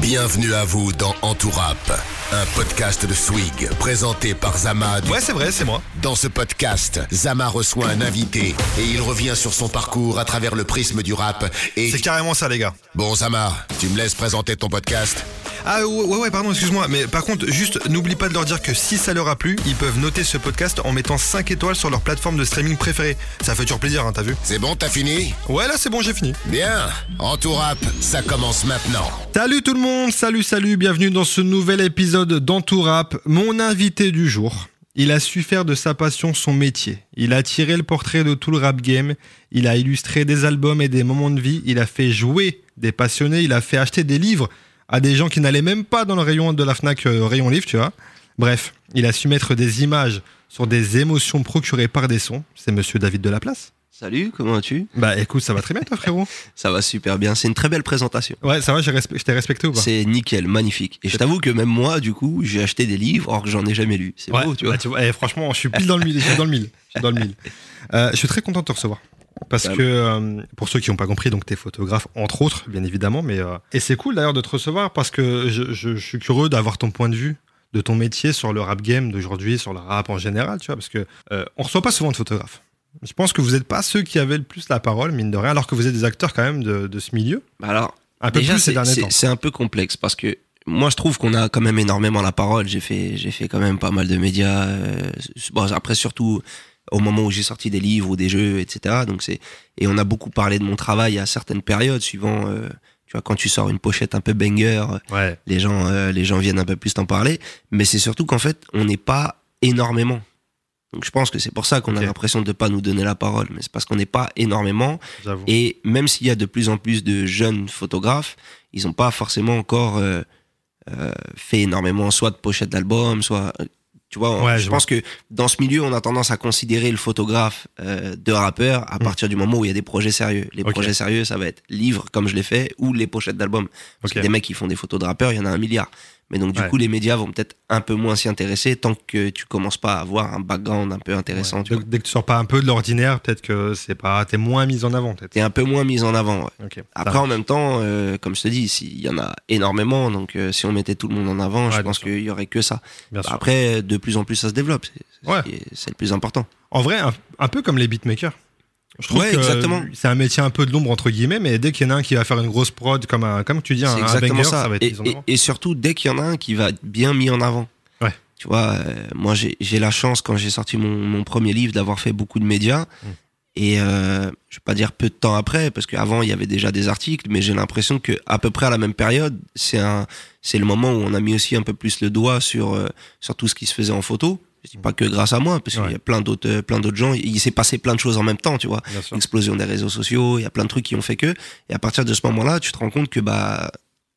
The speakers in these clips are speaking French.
Bienvenue à vous dans Entourap, un podcast de Swig présenté par Zama. du- Ouais, c'est vrai, c'est moi. Dans ce podcast, Zama reçoit un invité et il revient sur son parcours à travers le prisme du rap. Et C'est carrément ça, les gars. bon, Zama, tu me laisses présenter ton podcast Ah ouais, ouais, pardon, excuse-moi. Mais par contre, juste, n'oublie pas de leur dire que si ça leur a plu, ils peuvent noter ce podcast en mettant 5 étoiles sur leur plateforme de streaming préférée. Ça fait toujours plaisir, hein, t'as vu C'est bon, t'as fini Ouais, là, c'est bon, j'ai fini. Bien, Entourap, ça commence maintenant. Salut tout le monde, salut, salut, bienvenue dans ce nouvel épisode d'Entourap. Mon invité du jour, il a su faire de sa passion son métier. Il a tiré le portrait de tout le rap game, il a illustré des albums et des moments de vie, il a fait jouer des passionnés, il a fait acheter des livres à des gens qui n'allaient même pas dans le rayon de la FNAC euh, rayon livre, tu vois. Bref, il a su mettre des images sur des émotions procurées par des sons. C'est monsieur David Delaplace. Salut, comment vas-tu? Bah écoute, ça va très bien toi frérot. Ça va super bien, c'est une très belle présentation. Ouais, ça va, respe- je t'ai respecté ou pas? C'est nickel, magnifique. Et je t'avoue que même moi, du coup, j'ai acheté des livres alors que j'en ai jamais lu. C'est Ouais, beau, tu vois. bah, vois, eh, franchement, je suis pile dans le mille. Je suis dans le mille. Je suis dans le mille. Euh, je suis très content de te recevoir. Parce Ouais. que, euh, pour ceux qui n'ont pas compris, donc t'es photographe, entre autres, bien évidemment. Mais, euh, et c'est cool d'ailleurs de te recevoir parce que je, je- je suis curieux d'avoir ton point de vue de ton métier sur le rap game d'aujourd'hui, sur le rap en général, tu vois, parce que euh, on reçoit pas souvent de photographes. Je pense que vous n'êtes pas ceux qui avaient le plus la parole, mine de rien, alors que vous êtes des acteurs quand même de, de ce milieu. Bah alors, Un peu déjà, plus ces c'est- derniers c'est temps. c'est un peu complexe parce que moi, je trouve qu'on a quand même énormément la parole. J'ai fait, j'ai fait quand même pas mal de médias. euh, bon, après, surtout au moment où j'ai sorti des livres ou des jeux, etc. Donc c'est et on a beaucoup parlé de mon travail à certaines périodes, suivant. euh, tu vois, quand tu sors une pochette un peu banger, Ouais. les gens, euh, les gens viennent un peu plus t'en parler. Mais c'est surtout qu'en fait, on n'est pas énormément. Donc je pense que c'est pour ça qu'on a l'impression de ne pas nous donner la parole. Mais c'est parce qu'on n'est pas énormément. Et même s'il y a de plus en plus de jeunes photographes, ils n'ont pas forcément encore euh, euh, fait énormément, soit de pochettes d'albums, soit. Tu vois, Ouais, je, je pense que dans ce milieu, on a tendance à considérer le photographe euh, de rappeur à Mm. partir du moment où il y a des projets sérieux. Les projets sérieux, ça va être livres, comme je l'ai fait, ou les pochettes d'albums. Parce Ok. que des mecs qui font des photos de rappeurs, il y en a un milliard. Mais donc, du Ouais. coup, les médias vont peut-être un peu moins s'y intéresser tant que tu commences pas à avoir un background un peu intéressant. Ouais. Tu. Dès, dès que tu sors pas un peu de l'ordinaire, peut-être que c'est pas, t'es moins mis en avant. T'es un peu moins mis en avant. ouais. Après, en même temps, euh, comme je te dis, si- il y en a énormément, donc euh, si on mettait tout le monde en avant, je pense qu'il y aurait que ça. Après, de plus en plus, ça se développe. C'est le plus important. En vrai, un, un peu comme les beatmakers. Je trouve Ouais, que exactement. c'est un métier un peu de l'ombre entre guillemets, mais dès qu'il y en a un qui va faire une grosse prod comme un, comme tu dis, un, un banger, ça. ça va être et, et- et surtout, dès qu'il y en a un qui va être bien mis en avant. Ouais. Tu vois, euh, moi, j'ai la chance, quand j'ai sorti mon, mon premier livre, d'avoir fait beaucoup de médias. Mm. Et euh, je vais pas dire peu de temps après, parce qu'avant, il y avait déjà des articles, mais j'ai l'impression que à peu près à la même période, c'est un, c'est le moment où on a mis aussi un peu plus le doigt sur, euh, sur tout ce qui se faisait en photo. Je dis pas que grâce à moi, parce qu'il y a plein d'autres, euh, plein d'autres gens. Il s'est passé plein de choses en même temps, tu vois explosion des réseaux sociaux, il y a plein de trucs qui ont fait que. Et à partir de ce moment-là, tu te rends compte que, bah,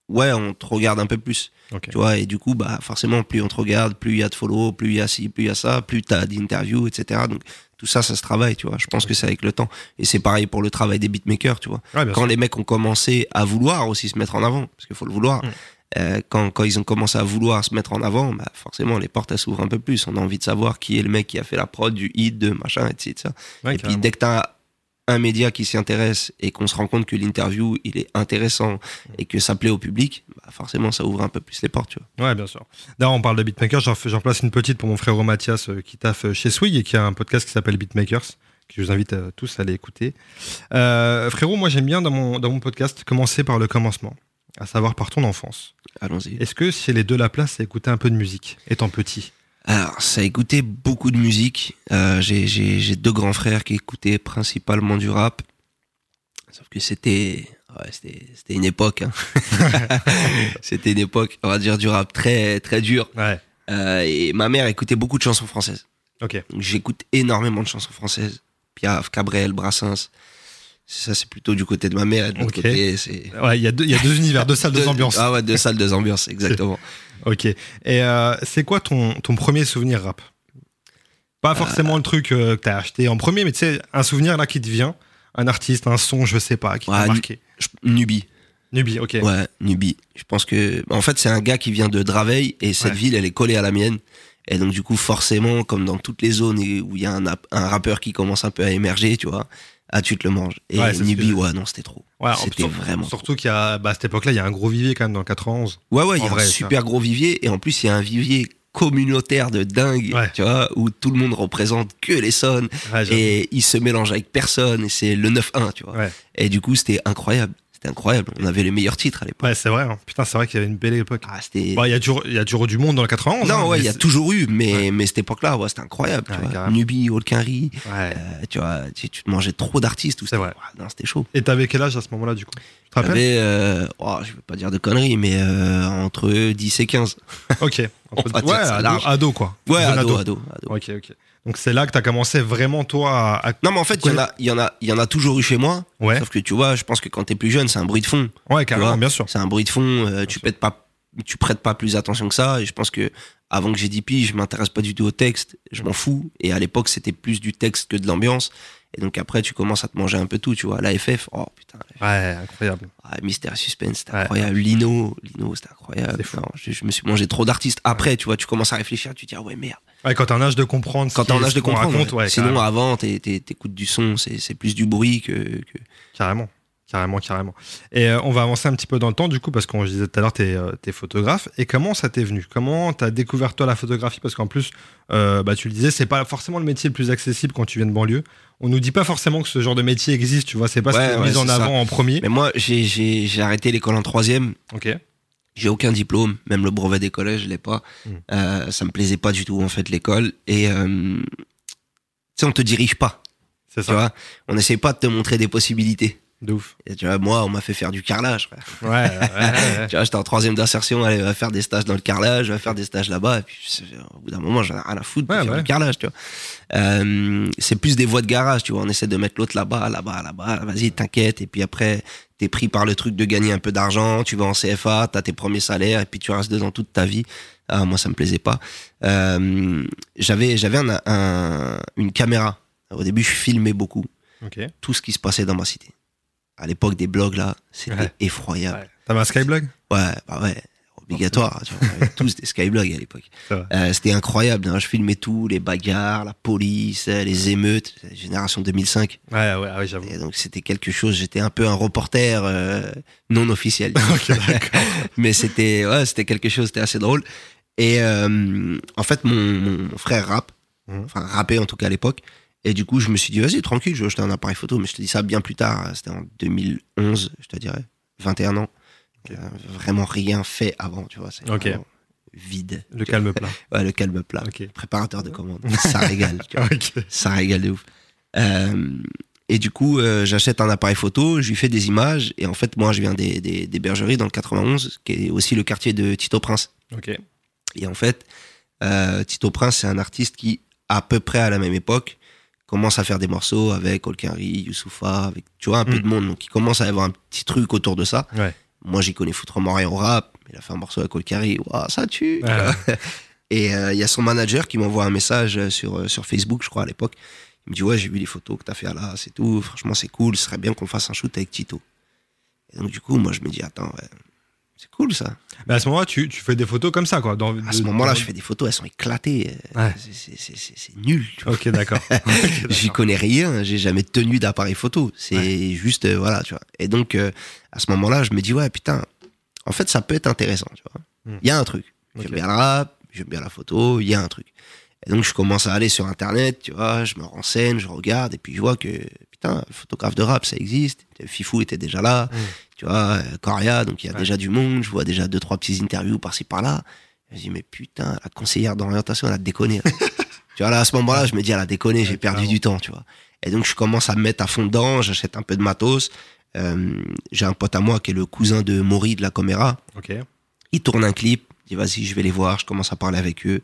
ouais, on te regarde un peu plus. Tu vois, et du coup, bah, forcément, plus on te regarde, plus il y a de follow, plus il y a ci, plus il y a ça, plus t'as d'interviews, etc. Donc, tout ça, ça se travaille, tu vois. Je pense que c'est avec le temps. Et c'est pareil pour le travail des beatmakers, tu vois. Ouais, Quand sûr. les mecs ont commencé à vouloir aussi se mettre en avant, parce qu'il faut le vouloir, Mm. Euh, quand, quand ils ont commencé à vouloir se mettre en avant, bah, forcément, les portes, elles s'ouvrent un peu plus. On a envie de savoir qui est le mec qui a fait la prod du hit, de machin, etc. Ouais, Et puis dès que tu as un média qui s'y intéresse et qu'on se rend compte que l'interview il est intéressant et que ça plaît au public, bah forcément ça ouvre un peu plus les portes. Tu vois. Ouais, bien sûr. D'ailleurs, on parle de beatmakers. J'en place une petite pour mon frère Mathias euh, qui taffe chez Swig et qui a un podcast qui s'appelle Beatmakers, que je vous invite euh, tous à aller écouter. Euh, frérot, moi j'aime bien dans mon, dans mon podcast commencer par le commencement, à savoir par ton enfance. Allons-y. Est-ce que chez les deux la place, à écouter un peu de musique, étant petit? Alors ça a écouté beaucoup de musique. Euh, J'ai deux grands frères qui écoutaient principalement du rap. Sauf que c'était ouais, c'était c'était une époque. hein. c'était une époque, on va dire, du rap très très dur. Ouais. Euh, et ma mère écoutait beaucoup de chansons françaises. Ok. Donc, J'écoute énormément de chansons françaises. Piaf, Cabrel, Brassens. Ça, c'est plutôt du côté de ma mère. De l'autre Ok. côté, c'est. Ouais, il y, a deux- y a deux univers, deux salles, deux Deux- ambiances. Ah ouais, deux salles, deux ambiances, exactement. Ok. Et euh, c'est quoi ton, ton premier souvenir rap? Pas forcément le truc euh, que t'as acheté en premier, mais tu sais, un souvenir là qui te vient, un artiste, un son, je sais pas, qui t'a Ouais, marqué. Je- Nubi. Nubi, ok. Ouais, Nubi. Je pense que. En fait, c'est un gars qui vient de Draveil et cette Ouais. ville, elle est collée à la mienne. Et donc, du coup, forcément, comme dans toutes les zones où il y a un, un rappeur qui commence un peu à émerger, tu vois, Ah, tu te le manges. Et Ouais, que je- ouais, non, c'était trop. Ouais, C'était vraiment Surtout qu'il y a, bah, à cette époque-là, il y a un gros vivier quand même dans le 91. Ouais, ouais, il y a vrai, un ça. super gros vivier. Et en plus, il y a un vivier communautaire de dingue, Ouais. tu vois, où tout le monde représente que les sons. Ouais, et ils se mélangent avec personne. Et c'est le 9-1, tu vois. Ouais. Et du coup, c'était incroyable. C'était incroyable. On avait les meilleurs titres à l'époque. Ouais, c'est vrai. hein. Putain, c'est vrai qu'il y avait une belle époque. Ah, c'était. Bon, Il y, a toujours- il y a toujours du monde dans le 91. hein, non, ouais, mais il y a toujours eu, mais, Ouais. mais cette époque-là, ouais, c'était incroyable. Ouais, tu vois. Nubi, Holkinry, Ouais. euh, tu vois, tu, tu te mangeais trop d'artistes. tout C'est ça. vrai. Ouais, non, c'était chaud. Et t'avais quel âge à ce moment-là, du coup? Tu J'avais, euh, oh, je veux pas dire de conneries, mais euh, entre 10 et 15. Ok. Va ouais, ado, ado, quoi. Ouais, Jeune ado, ado, ado. Ok, ok. Donc c'est là que t'as commencé vraiment, toi, à. Non, mais en fait, il y en a, il y en a, il y en a toujours eu chez moi. Ouais. Sauf que tu vois, je pense que quand t'es plus jeune, c'est un bruit de fond. Ouais, carrément, bien sûr. C'est un bruit de fond. euh, tu pas, tu prêtes pas plus attention que ça. Et je pense que avant que j'ai 10 piges, je m'intéresse pas du tout au texte. Je m'en fous. Et à l'époque, c'était plus du texte que de l'ambiance. Et donc après, tu commences à te manger un peu tout. Tu vois, la FF, oh putain, Ouais, incroyable. ah, Mystère Suspense, c'était Ouais. incroyable. Lino, Lino, c'était incroyable. Non, je, je me suis mangé trop d'artistes. Après, tu vois, tu commences à réfléchir, tu te dis ah ouais merde. Ouais, quand t'as un âge de comprendre. Quand t'as un âge de comprendre. raconte, ouais. ouais, Sinon, avant, t'es- t'es- t'écoutes du son, c'est c'est plus du bruit que. que- Carrément. Carrément, carrément. Et euh, on va avancer un petit peu dans le temps, du coup, parce qu'on je disait tout à l'heure, t'es euh, t'es photographe. Et comment ça t'est venu? Comment t'as découvert, toi, la photographie? Parce qu'en plus, euh, bah, tu le disais, c'est pas forcément le métier le plus accessible quand tu viens de banlieue. On nous dit pas forcément que ce genre de métier existe, tu vois. C'est pas ce Ouais, qui est ouais, mis en ça. avant en premier. Mais moi, j'ai- arrêté l'école en troisième. Ok. J'ai aucun diplôme, même le brevet des collèges, je l'ai pas. Mm. Euh, ça me plaisait pas du tout en fait l'école. Et euh, tu sais, on te dirige pas. C'est Tu ça. vois, on n'essaie pas de te montrer des possibilités. De ouf. Et tu vois, moi, on m'a fait faire du carrelage. Ouais, ouais. Tu vois, j'étais en troisième d'insertion, allez, va faire des stages dans le carrelage, va faire des stages là-bas, et puis au bout d'un moment, j'en ai rien à foutre de faire du carrelage, tu vois. Euh, c'est plus des voies de garage, tu vois, on essaie de mettre l'autre là-bas, là-bas, là-bas, vas-y, t'inquiète, et puis après, t'es pris par le truc de gagner un peu d'argent, tu vas en CFA, t'as tes premiers salaires, et puis tu restes dedans toute ta vie. Ah, moi, ça me plaisait pas. Euh, j'avais, j'avais un, un- une caméra. Au début, je filmais beaucoup tout ce qui se passait dans ma cité. À l'époque des blogs là, c'était Ouais. effroyable. Ouais. T'avais un Skyblog Ouais, bah ouais, obligatoire. tu vois, tous des skyblogs à l'époque. Euh, C'était incroyable. hein, Je filmais tout, les bagarres, la police, euh, les émeutes, génération 2005. Ouais, ouais, ah ouais, j'avoue. Et donc c'était quelque chose. J'étais un peu un reporter euh, non officiel, mais c'était ouais, c'était quelque chose. C'était assez drôle. Et euh, en fait, mon, mon frère rappe, Mhm. enfin rappait en tout cas à l'époque. Et du coup, je me suis dit, vas-y, tranquille, je vais acheter un appareil photo. Mais je te dis ça bien plus tard. C'était en 2011, je te dirais. 21 ans. Euh, vraiment rien fait avant, tu vois. C'est vraiment vide. Le calme plat. Ouais, le calme plat. Préparateur de commandes. ça régale. Ça régale de ouf. Euh, et du coup, euh, j'achète un appareil photo, je lui fais des images. Et en fait, moi, je viens des, des, des bergeries dans le 91, qui est aussi le quartier de Tito Prince. Et en fait, euh, Tito Prince, c'est un artiste qui, à peu près à la même époque, commence à faire des morceaux avec Olkari, Youssoufa, avec, tu vois, un peu Mm. de monde. Donc, il commence à y avoir un petit truc autour de ça. Ouais. Moi, j'y connais foutrement rien au rap. mais Il a fait un morceau avec Olkari. Waouh, ça tue! Et euh, il y a son manager qui m'envoie un message euh, sur, euh, sur Facebook, je crois, à l'époque. Il me dit, ouais, j'ai vu les photos que t'as fait là, c'est tout. Franchement, c'est cool. Ce serait bien qu'on fasse un shoot avec Tito. Et donc, du coup, moi, je me dis, attends, ouais, c'est cool ça. Mais à ce moment-là, tu, tu fais des photos comme ça, quoi. Dans, À ce moment-là, je fais des photos, elles sont éclatées. euh, Ouais. c'est- nul. tu vois. Ok, d'accord. J'y connais rien, j'ai jamais tenu d'appareil photo. C'est juste, euh, voilà, tu vois. Et donc, euh, à ce moment-là, je me dis, ouais, putain, en fait, ça peut être intéressant, tu vois. Hmm. Il y a un truc. J'aime Ok. bien le rap, j'aime bien la photo, il y a un truc. Et donc, je commence à aller sur Internet, tu vois, je me renseigne, je regarde, et puis je vois que, putain, photographe de rap, ça existe. Fifou était déjà là, Hmm. tu vois, euh, Coria, donc il y a Ouais. déjà du monde, je vois déjà deux, trois petites interviews par-ci, par-là. Je me dis, mais putain, la conseillère d'orientation, elle a déconné. tu vois, là, à ce moment-là, je me dis, elle a déconné, j'ai perdu du temps, tu vois. Et donc, je commence à me mettre à fond dedans, j'achète un peu de matos. Euh, j'ai un pote à moi qui est le cousin de Maury de la Coméra. Ok. Il tourne un clip, il dit, vas-y, je vais les voir, je commence à parler avec eux.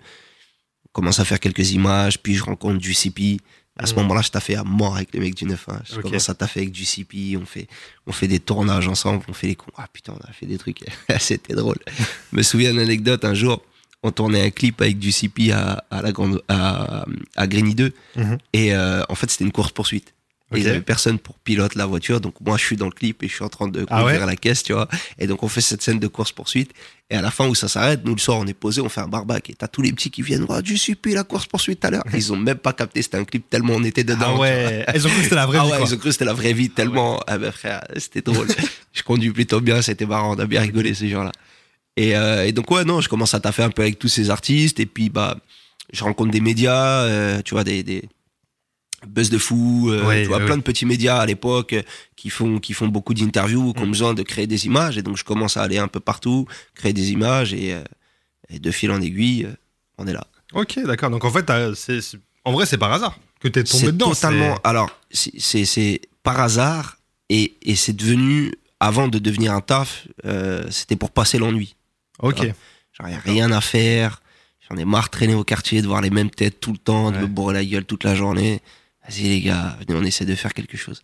On commence à faire quelques images, puis je rencontre du CP. À ce Mhm. moment-là, je taffais à mort avec les mecs du 9-1. Je Ok. commence à taffer avec du CP, on fait, on fait des tournages ensemble, on fait les cons. Ah putain, on a fait des trucs. C'était drôle. Je me souviens d'une anecdote, un jour, on tournait un clip avec du CP à, à la grande, à, à Grigny 2. Mhm. Et euh, en fait, c'était une course poursuite. Ils avaient personne pour pilote la voiture. Donc moi, je suis dans le clip et je suis en train de Ah ouais la caisse, tu vois. Et donc on fait cette scène de course-poursuite. Et à la fin où ça s'arrête, nous le soir, on est posé, on fait un barbac. Et t'as tous les petits qui viennent, oh, tu suis plus la course-poursuite tout à l'heure. Ils ont même pas capté, c'était un clip tellement on était dedans. Ah ouais. Ils ont cru que c'était la vraie Ah vie, ouais, ils ont cru que c'était la vraie vie tellement. Ah ben frère, c'était drôle. je conduis plutôt bien, c'était marrant, on a bien rigolé ces jours-là. Et, euh, et donc ouais, non, je commence à taffer un peu avec tous ces artistes et puis bah, je rencontre des médias, euh, tu vois, des, des Buzz de fou, euh, Ouais, tu vois, ouais, plein ouais. de petits médias à l'époque euh, qui font qui font beaucoup d'interviews, qui ont Mm. besoin de créer des images et donc je commence à aller un peu partout, créer des images et, euh, et de fil en aiguille, on est là. Ok, d'accord. Donc en fait, en vrai, c'est par hasard que t'es tombé C'est dedans. totalement. Alors, c'est- par hasard et, et c'est devenu, avant de devenir un taf, c'était pour passer l'ennui. Ok. A rien à faire. J'en ai marre de traîner au quartier, de voir les mêmes têtes tout le temps, de me bourrer la gueule toute la journée. Vas-y les gars, venez, on essaie de faire quelque chose.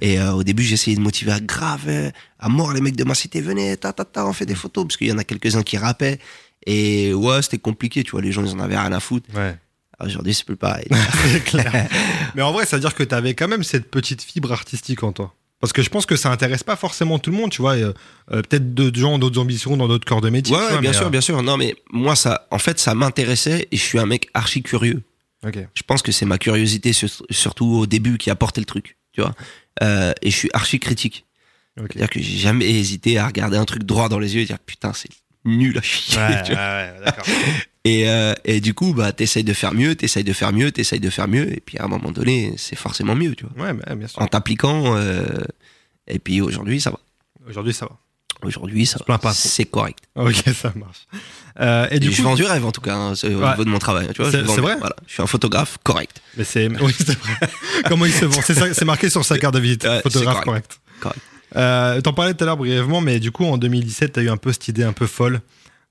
Et euh, au début, j'essayais de motiver à grave, euh, à mort les mecs de ma cité, venez, ta ta ta, on fait des photos, parce qu'il y en a quelques-uns qui rappaient. Et ouais, c'était compliqué, tu vois, les gens, ils en avaient rien à foutre. Ouais. Aujourd'hui, c'est plus pareil. clair. Mais en vrai, ça veut dire que t'avais quand même cette petite fibre artistique en toi. Parce que je pense que ça intéresse pas forcément tout le monde, tu vois. euh, Peut-être d'autres gens, d'autres ambitions dans d'autres corps de métier. Ouais, tu vois, bien sûr, euh, bien sûr. Non, mais moi, ça, en fait, ça m'intéressait et je suis un mec archi curieux. Je pense que c'est ma curiosité, sur- surtout au début, qui a porté le truc, tu vois. Euh, et je suis archi critique. C'est-à-dire que j'ai jamais hésité à regarder un truc droit dans les yeux et dire putain, c'est nul à chier. Ouais, tu ouais, vois. ouais, d'accord. Et, euh, et du coup, bah, t'essayes de faire mieux, t'essayes de faire mieux, t'essayes de faire mieux. Et puis à un moment donné, c'est forcément mieux, tu vois. Bah, bien sûr. En t'appliquant. euh, et puis aujourd'hui, ça va. Aujourd'hui, ça va. Aujourd'hui, ça plains va. C'est correct. Ok, ça marche. Euh, et Et du je coup, vends du rêve en tout cas, hein, c'est au Ouais. niveau de mon travail. Tu vois, C'est- je vrai Voilà, je suis un photographe correct. mais c'est oui, c'est vrai. Comment il se vend? C'est marqué sur sa carte de visite. Ouais, Photographe c'est correct. Correct. Euh, T'en parlais tout à l'heure brièvement, mais du coup, en 2017, t'as eu un peu cette idée un peu folle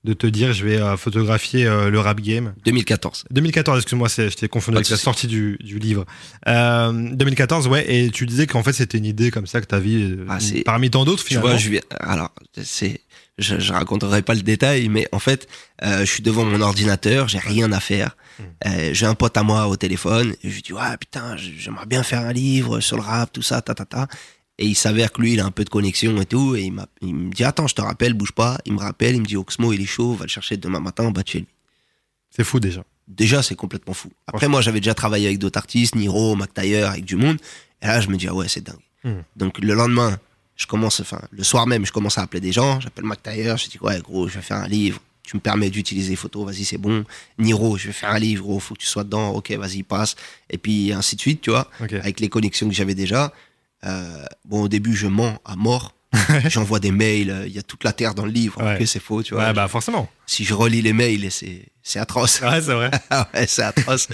de te dire, je vais euh, photographier euh, le rap game. 2014. 2014, excuse-moi, je t'ai confondu avec la sortie du, du livre. Euh, 2014, ouais, et tu disais qu'en fait c'était une idée comme ça que t'as vu Ah, parmi tant d'autres Tu finalement. vois, je. Alors, c'est. Je, je raconterai pas le détail, mais en fait, euh, je suis devant mon ordinateur, j'ai rien à faire. Hmm. Euh, j'ai un pote à moi au téléphone, et je lui dis ouais putain, j'aimerais bien faire un livre sur le rap, tout ça, ta ta ta. Et il s'avère que lui, il a un peu de connexion et tout, et il, me dit attends, je te rappelle, bouge pas. Il me rappelle, il me dit Oxmo, il est chaud, va le chercher demain matin, on va chez lui. C'est fou déjà. Déjà, c'est complètement fou. Après, moi, j'avais déjà travaillé avec d'autres artistes, Niro, Mac Taylor, avec du monde. Et là, je me dis, ah ouais, c'est dingue. Hmm. Donc, le lendemain, je commence, enfin, le soir même, je commence à appeler des gens. J'appelle Mac Taylor, je dis, ouais, gros, je vais faire un livre. Tu me permets d'utiliser les photos, vas-y, c'est bon. Niro, je vais faire un livre, gros, faut que tu sois dedans. Ok, vas-y, passe. Et puis, ainsi de suite, tu vois, avec les connexions que j'avais déjà. Euh, bon, au début, je mens à mort. J'envoie des mails, euh, il y a toute la terre dans le livre, Ouais. que c'est faux, tu vois. Ouais, bah forcément. Si je relis les mails, c'est c'est atroce. Ouais, c'est vrai. Ouais, c'est atroce.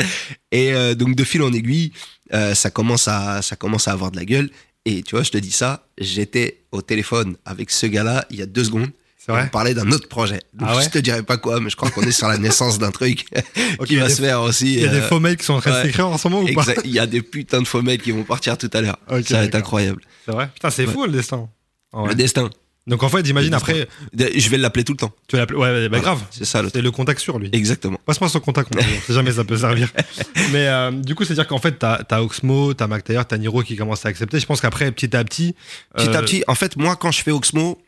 Et euh, donc de fil en aiguille, euh, ça commence à ça commence à avoir de la gueule. Et tu vois, je te dis ça, j'étais au téléphone avec ce gars-là il y a deux secondes. Vrai. On parlait d'un autre projet. Donc, Ah ouais je te dirais pas quoi, mais je crois qu'on est sur la naissance d'un truc qui va se faire aussi. Il y a des euh, faux mails qui sont en train de s'écrire en ce moment ou pas Il y a des putains de faux mails qui vont partir tout à l'heure. Ça va être incroyable. C'est vrai. Putain, c'est Ouais. fou le destin. Ouais. Le destin. Donc en fait, j'imagine après, Je vais l'appeler tout le temps. tu vas l'appeler. Ouais, bah Voilà. grave. C'est ça le C'est le contact sur lui. Exactement. Passe-moi son contact, si jamais ça peut servir. Mais euh, du coup, c'est-à-dire qu'en fait, t'as as Oxmo, t'as Mac Taylor, t'as Niro qui commence à accepter. Je pense qu'après, petit à petit. Petit euh, à petit, en fait, moi, quand je fais Oxmo,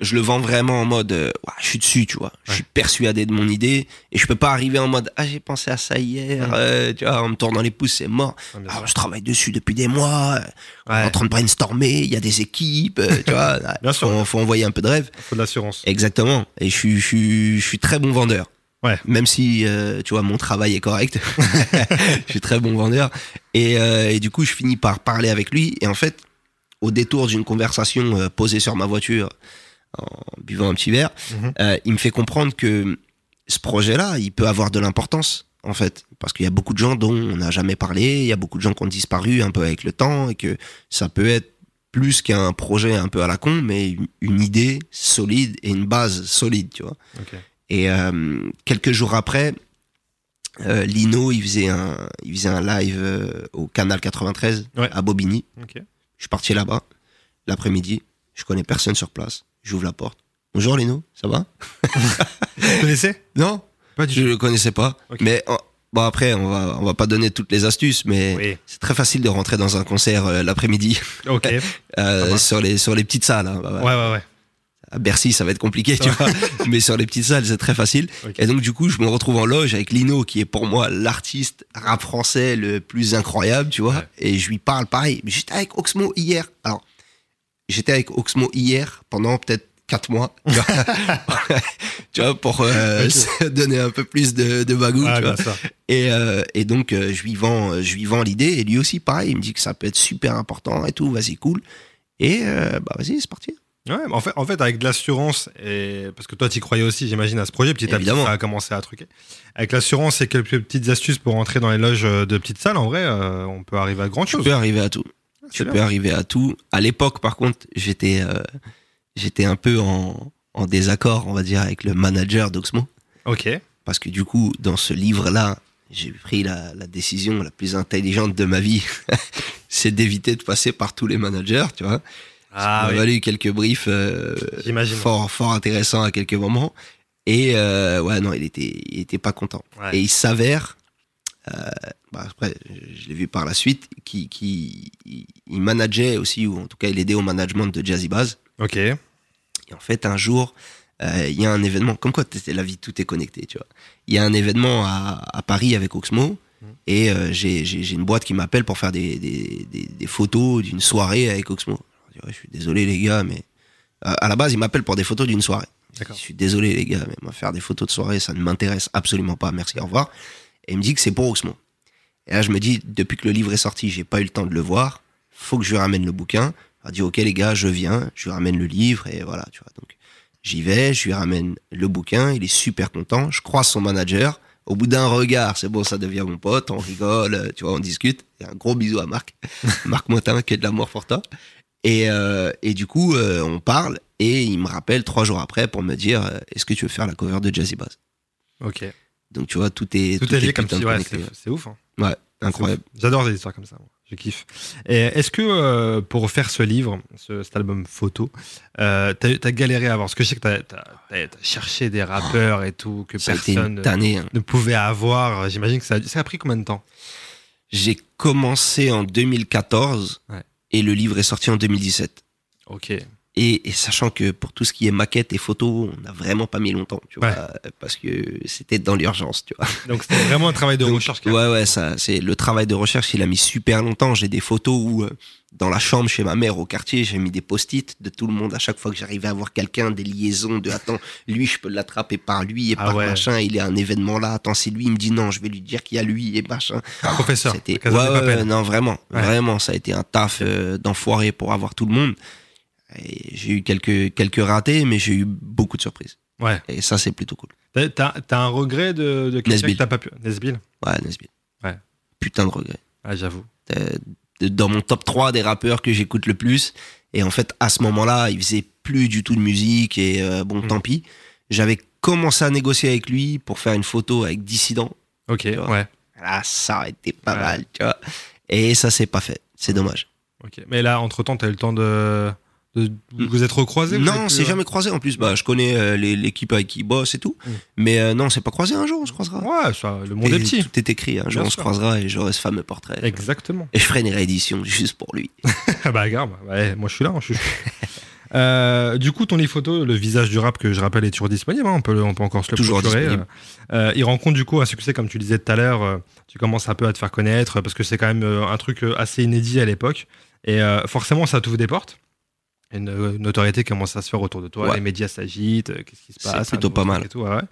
je le vends vraiment en mode, euh, ouais, je suis dessus, tu vois. Je suis persuadé de mon idée et je peux pas arriver en mode, ah, j'ai pensé à ça hier, euh, tu vois, en me tournant les pouces, c'est mort. ouais, Ah, je travaille dessus depuis des mois, euh, on est en train de brainstormer, il y a des équipes, euh, tu vois. Bien sûr. Faut, faut envoyer un peu de rêve. faut de l'assurance. Exactement. Et je suis, je suis, je suis très bon vendeur. Ouais. Même si, tu vois, mon travail est correct. je suis très bon vendeur. Et, et du coup, je finis par parler avec lui. Et en fait, au détour d'une conversation posée sur ma voiture, en buvant un petit verre, Mhm. euh, il me fait comprendre que ce projet-là, il peut avoir de l'importance, en fait. Parce qu'il y a beaucoup de gens dont on n'a jamais parlé, il y a beaucoup de gens qui ont disparu un peu avec le temps, et que ça peut être plus qu'un projet un peu à la con, mais une- idée solide et une base solide, tu vois. Et euh, quelques jours après, euh, Lino, il faisait un, il faisait un live euh, au canal 93 Ouais. à Bobigny. Je suis parti là-bas l'après-midi. Je connais personne sur place. J'ouvre la porte. Bonjour Lino, ça va? Tu connaissais Non, Pas du je tout. le connaissais pas. Mais Bon après, on va on va pas donner toutes les astuces, mais Oui. c'est très facile de rentrer dans un concert euh, l'après-midi Ok. ouais, euh, sur les sur les petites salles. hein. Bah, bah, ouais, ouais. À Bercy, ça va être compliqué, tu vois. Mais sur les petites salles, c'est très facile. Et donc du coup, je me retrouve en loge avec Lino, qui est pour moi l'artiste rap français le plus incroyable, tu vois. Ouais. Et je lui parle pareil. Mais J'étais avec Oxmo hier. Alors, j'étais avec Oxmo hier pendant peut-être quatre mois. Tu vois, Tu vois, pour euh, se donner un peu plus de, de bagou, Ouais, tu vois. bien sûr. Et, euh, et donc, euh, je lui vends, je lui vends l'idée. Et lui aussi, pareil, il me dit que ça peut être super important et tout. Vas-y, cool. Et bah vas-y, c'est parti. Ouais, mais en fait, en fait, avec de l'assurance, et parce que toi, tu croyais aussi, j'imagine, à ce projet, petit à petit, ça a commencé à truquer. Avec l'assurance et quelques petites astuces pour entrer dans les loges de petites salles, en vrai, on peut arriver à grand Tu chose. peux arriver à tout. C'est Tu bien. peux arriver à tout. À l'époque, par contre, j'étais euh, j'étais un peu en, en désaccord, on va dire, avec le manager d'Oxmo. Ok. Parce que du coup, dans ce livre-là, j'ai pris la, la décision la plus intelligente de ma vie. c'est d'éviter de passer par tous les managers, tu vois. Ah Il m'a oui. valu quelques briefs euh, fort, fort intéressants à quelques moments. Et euh, ouais, non, il était, il était pas content. Ouais. Et il s'avère, bah, après, je l'ai vu par la suite, qui, il manageait aussi, ou en tout cas, il aidait au management de Jazzy Baz. Ok. Et en fait, un jour, euh, il y a un événement, comme quoi la vie, tout est connecté, tu vois. Il y a un événement à, à Paris avec Oxmo, et euh, j'ai une boîte qui m'appelle pour faire des, des, des, des photos d'une soirée avec Oxmo. Je dis, Ouais, je suis désolé, les gars, mais euh, à la base, il m'appelle pour des photos d'une soirée. Je suis désolé, les gars, mais moi, faire des photos de soirée, ça ne m'intéresse absolument pas. Merci, au revoir. Et il me dit que c'est pour Oxmo. Et là, je me dis, depuis que le livre est sorti, j'ai pas eu le temps de le voir. Faut que je lui ramène le bouquin. Il dit, ok, les gars, je viens. Je lui ramène le livre et voilà, tu vois. Donc, j'y vais, je lui ramène le bouquin. Il est super content. Je croise son manager. Au bout d'un regard, c'est bon, ça devient mon pote. On rigole, tu vois, on discute. Et un gros bisou à Marc. Marc Motin, qui est de l'amour pour toi. Et, euh, et du coup, euh, on parle et il me rappelle trois jours après pour me dire euh, est-ce que tu veux faire la cover de Jazzy Bass? Ok. Donc tu vois, tout est Tout est lié comme si, ouais, c'est ouf. hein. Ouais, incroyable. J'adore des histoires comme ça. moi. Je kiffe. Et est-ce que euh, pour faire ce livre, ce- cet album photo, euh, t'as as galéré à avoir Parce que je sais que t'as as, cherché des rappeurs et tout que personne tannée. hein. ne pouvait avoir. J'imagine que ça, a- ça a pris combien de temps? J'ai commencé en 2014 Ouais. et le livre est sorti en 2017. Ok. Et, et sachant que pour tout ce qui est maquette et photo, on n'a vraiment pas mis longtemps, tu vois, Ouais. parce que c'était dans l'urgence, tu vois. Donc c'était vraiment un travail de Donc, recherche. même. Ouais, ouais, ça, c'est le travail de recherche. Il a mis super longtemps. J'ai des photos où, euh, dans la chambre chez ma mère au quartier, j'ai mis des post-it de tout le monde à chaque fois que j'arrivais à voir quelqu'un, des liaisons de attends, lui, je peux l'attraper par lui et Ah par ouais. machin. Il est à un événement là. Attends, c'est lui. Il me dit non, je vais lui dire qu'il y a lui et machin. Professeur. C'était ouais, non vraiment vraiment ça a été un taf euh, d'enfoiré pour avoir tout le monde j'ai eu quelques quelques ratés mais j'ai eu beaucoup de surprises Ouais. et ça c'est plutôt cool T'as- T'as t'as un regret de, de quelqu'un Nesbill. que t'as pas pu. Nesbill ouais Nesbitt Ouais. putain de regret Ah, j'avoue. Euh, dans mon top 3 des rappeurs que j'écoute le plus et en fait à ce moment-là il faisait plus du tout de musique et euh, bon Mm. tant pis j'avais commencé à négocier avec lui pour faire une photo avec Dissident Ok, ouais. là ça aurait été pas Ouais. mal tu vois et ça c'est pas fait c'est dommage Ok. Mais là, entre temps, t'as eu le temps de. De vous êtes recroisés Non, s'est euh, jamais croisé en plus. Bah, je connais euh, l'équipe avec qui bosse et tout. Mm. Mais euh, non, on s'est pas croisé un jour, on se croisera. Ouais, ça, le monde Et est petit. Tout est écrit. Un jour, Bien on se croisera et j'aurai ce fameux portrait. Exactement. Et je ferai une réédition juste pour lui. Ah bah grave, ouais, moi je suis là, hein, je suis. Euh, du coup, ton livre photo, le visage du rap que je rappelle est toujours disponible, hein, on, peut, on peut encore se le Toujours procurer. disponible. Euh, il rencontre du coup un succès, comme tu disais tout à l'heure, tu commences un peu à te faire connaître parce que c'est quand même un truc assez inédit à l'époque. Et forcément, ça t'ouvre des portes. Une euh, notoriété commence à se faire autour de toi, Ouais. les médias s'agitent, euh, qu'est-ce qui se C'est passe plutôt un nouveau pas mal. Et, ouais,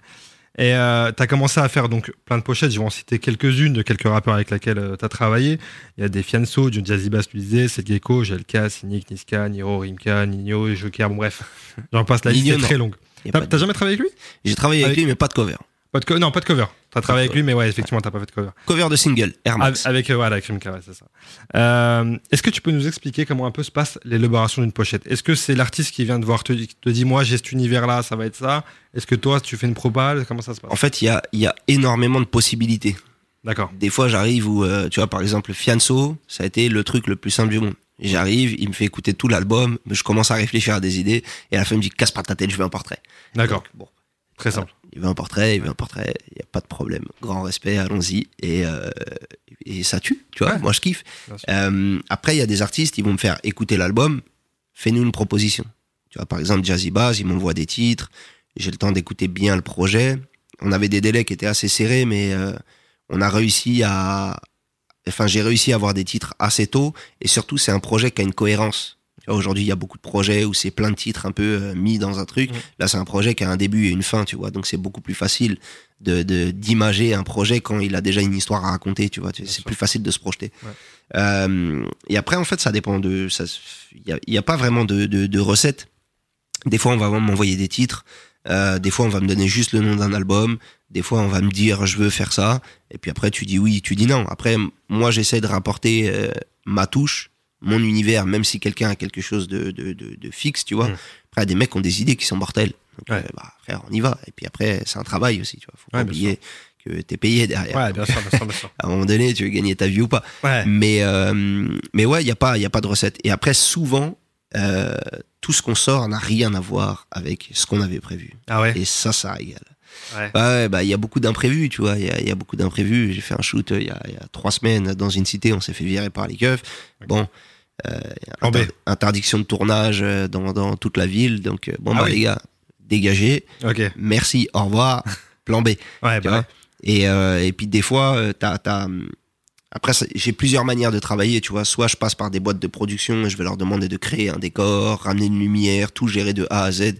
et euh, t'as commencé à faire donc plein de pochettes, je vais en citer quelques-unes de quelques rappeurs avec lesquels euh, t'as travaillé. Il y a des Fianso, du Jazzy Bass, tu disais, Seth Gecko, GLK, Cynic, Niska, Niro, Rimka, Nino, Joker, bon bref, j'en passe, la liste est très longue. T'as de- jamais travaillé avec lui? J'ai travaillé avec, Avec- lui, mais pas de cover. pas de co- Non, pas de cover. T'as travaillé avec lui, mais ouais, effectivement, t'as pas fait de cover. Cover de single, Air Max. Avec, euh, voilà, avec ouais, c'est ça. Euh, Est-ce que tu peux nous expliquer comment un peu se passe l'élaboration d'une pochette? Est-ce que c'est l'artiste qui vient de voir, te, te dit, moi j'ai cet univers-là, ça va être ça? Est-ce que toi, tu fais une propale? Comment ça se passe? En fait, il y a, y a énormément de possibilités. D'accord. Des fois, j'arrive où, euh, tu vois, par exemple, Fianso, ça a été le truc le plus simple du monde. J'arrive, il me fait écouter tout l'album, je commence à réfléchir à des idées, et à la fin, il me dit, casse pas ta tête, je veux un portrait. D'accord. Bon, Très simple. Il veut un portrait, il veut un portrait, il n'y a pas de problème. Grand respect, allons-y. Et, euh, et ça tue, tu vois, Ouais. moi je kiffe. Euh, après, il y a des artistes, ils vont me faire écouter l'album, fais-nous une proposition. Tu vois, par exemple, Jazzy Bass, il m'envoie des titres, j'ai le temps d'écouter bien le projet. On avait des délais qui étaient assez serrés, mais euh, on a réussi à. Enfin, j'ai réussi à avoir des titres assez tôt, et surtout, c'est un projet qui a une cohérence. Aujourd'hui, il y a beaucoup de projets où c'est plein de titres un peu euh, mis dans un truc. Mm. Là, c'est un projet qui a un début et une fin, tu vois. Donc, c'est beaucoup plus facile de d'imager un projet quand il a déjà une histoire à raconter, tu vois. C'est plus facile de se projeter. Ouais. Euh, et après, en fait, ça dépend de. Il n'y a, y a pas vraiment de, de, de recette. Des fois, on va m'envoyer des titres. Euh, des fois, on va me donner juste le nom d'un album. Des fois, on va me dire je veux faire ça. Et puis après, tu dis oui, tu dis non. Après, moi, j'essaie de rapporter ma touche, mon univers, même si quelqu'un a quelque chose de, de, de, de fixe, tu vois. Mm. Après, des mecs qui ont des idées qui sont mortelles. Donc, Ouais. euh, bah, frère, on y va. Et puis après, c'est un travail aussi, tu vois. Faut pas Ouais, oublier que t'es payé derrière. Ouais, bien sûr, bien sûr, bien sûr. À un moment donné, tu veux gagner ta vie ou pas. Ouais. Mais, euh, mais ouais, il n'y a, pas- y a pas de recette. Et après, souvent, euh, tout ce qu'on sort n'a rien à voir avec ce qu'on avait prévu. Ah ouais. Et ça, ça régale. Ouais. Ouais, bah, il y a beaucoup d'imprévus, tu vois. Il y a, il y a beaucoup d'imprévus. J'ai fait un shoot il y, a, il y a trois semaines dans une cité, on s'est fait virer par les keufs. Bon. Inter- interdiction de tournage euh, dans, dans toute la ville. Donc, euh, bon, Ah bah, oui. les gars, dégagez. Merci, au revoir. Plan B. bah, et, euh, et puis des fois, euh, t'as, hum, après, j'ai plusieurs manières de travailler, tu vois. Soit je passe par des boîtes de production et je vais leur demander de créer un décor, ramener une lumière, tout gérer de A à Z.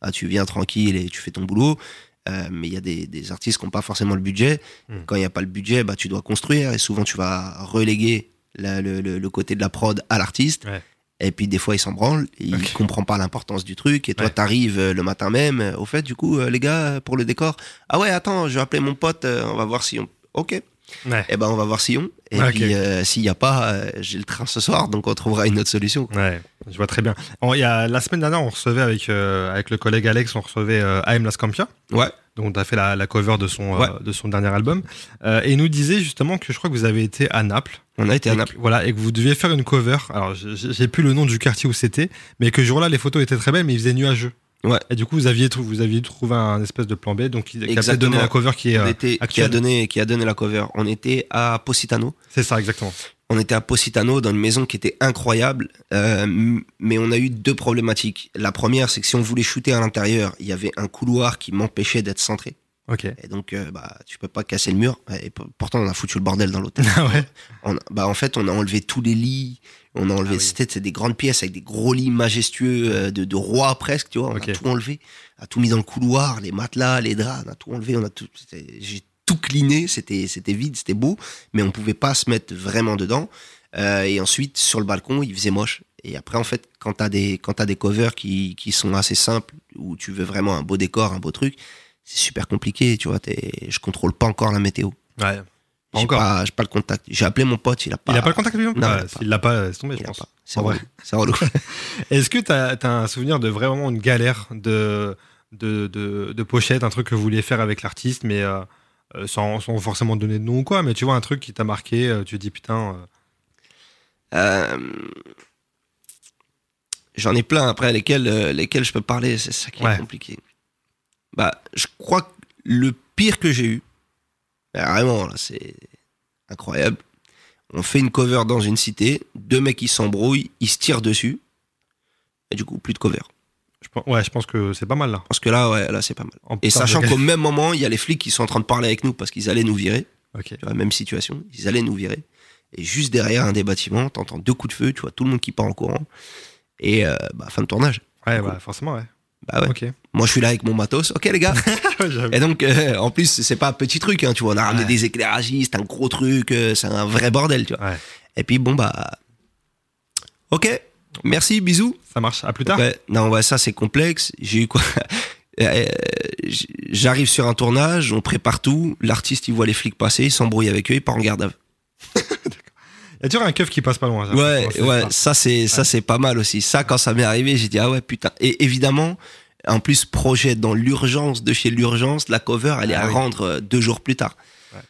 Ah, tu viens tranquille et tu fais ton boulot. Euh, mais il y a des, des artistes qui n'ont pas forcément le budget. Mm. Quand il n'y a pas le budget, bah, tu dois construire et souvent tu vas reléguer la- le, le- le côté de la prod à l'artiste. Ouais. Et puis des fois, il s'en branle, il Ok. comprend pas l'importance du truc. Et toi, Ouais. t'arrives euh, le matin même. Au fait, du coup, euh, les gars, pour le décor, ah ouais, attends, je vais appeler mon pote, euh, on va voir si on. Ok. Ouais. Eh ben, on va voir si on. Et puis, euh, s'il n'y a pas, euh, j'ai le train ce soir, donc on trouvera une autre solution. Ouais, je vois très bien. En- Il y a, la semaine dernière, on recevait avec, euh, avec le collègue Alex, on recevait AM Las Campia. Ouais. Donc, on a fait la, la cover de son, Ouais. de son dernier album. Et il nous disait justement que je crois que vous avez été à Naples. On a été à Naples. que- Voilà, et que vous deviez faire une cover. Alors, j'ai- plus le nom du quartier où c'était, mais que jour-là, les photos étaient très belles, mais il faisait nuageux. Ouais. Et du coup, vous aviez, vous aviez trouvé un espèce de plan B, donc qui, qui a donné la cover qui est euh, était, qui, a donné, qui a donné la cover. On était à Positano. C'est ça, exactement. On était à Positano dans une maison qui était incroyable, euh, mais on a eu deux problématiques. La première, c'est que si on voulait shooter à l'intérieur, il y avait un couloir qui m'empêchait d'être centré. Ok. Et donc, euh, bah, tu peux pas casser le mur. Et pourtant, on a foutu le bordel dans l'hôtel. Ah ouais. On bah, en fait, on a enlevé tous les lits. On a enlevé, Ah oui. c'était des grandes pièces avec des gros lits majestueux euh, de, de rois presque, tu vois. On a tout enlevé, on a tout mis dans le couloir, les matelas, les draps, on a tout enlevé, on a tout, j'ai tout cliné, c'était, c'était vide, c'était beau, mais on pouvait pas se mettre vraiment dedans. Euh, et ensuite, sur le balcon, il faisait moche. Et après, en fait, quand t'as des, quand t'as des covers qui, qui sont assez simples, où tu veux vraiment un beau décor, un beau truc, c'est super compliqué, tu vois. Je contrôle pas encore la météo. Ouais. Pas encore. pas, j'ai pas le contact. J'ai appelé mon pote, il a pas. Il a pas le contact lui Non, il Ouais, a pas. S'il l'a pas, laisse tomber, je Il a pense. C'est vrai. C'est relou. Est-ce que tu as, un souvenir de vraiment une galère de, de, de, de pochette, un truc que vous vouliez faire avec l'artiste, mais euh, euh, sans, sans forcément donner de nom ou quoi, mais tu vois, un truc qui t'a marqué, euh, tu te dis putain. euh, Euh, J'en ai plein après lesquels, euh, lesquels je peux parler, c'est ça qui est compliqué. Bah, je crois que le pire que j'ai eu, vraiment, là, c'est incroyable. On fait une cover dans une cité, deux mecs qui s'embrouillent, ils se tirent dessus, et du coup, plus de cover. je pense- ouais, je pense que c'est pas mal là. Parce que là, ouais, là, c'est pas mal. En Et sachant qu'au même moment, il y a les flics qui sont en train de parler avec nous parce qu'ils allaient nous virer. Ok. tu vois, même situation, ils allaient nous virer. Et juste derrière un des bâtiments, t'entends deux coups de feu, tu vois tout le monde qui part en courant. Et euh, bah, fin de tournage. Ouais, bah, forcément, ouais. Bah ouais. Moi, je suis là avec mon matos. Ok, les gars. Et donc, euh, en plus, c'est pas un petit truc, hein, tu vois. On a ramené Ouais. des éclairagistes, un gros truc, euh, c'est un vrai bordel, tu vois. Ouais. Et puis, bon, bah. Ok, merci, bisous. Ça marche. À plus tard. Ouais, non, ouais, ça, c'est complexe. J'ai eu quoi? Euh, J'arrive sur un tournage, on prépare tout. L'artiste, il voit les flics passer, il s'embrouille avec eux, il part en garde à vue. Y a toujours un keuf qui passe pas loin. ça. Ouais, ouais, ça. ça c'est ça c'est pas mal aussi. Ça quand ça m'est arrivé, j'ai dit ah ouais putain. Et évidemment, en plus projet dans l'urgence de chez l'urgence, la cover elle est Ah à oui. rendre euh, deux jours plus tard.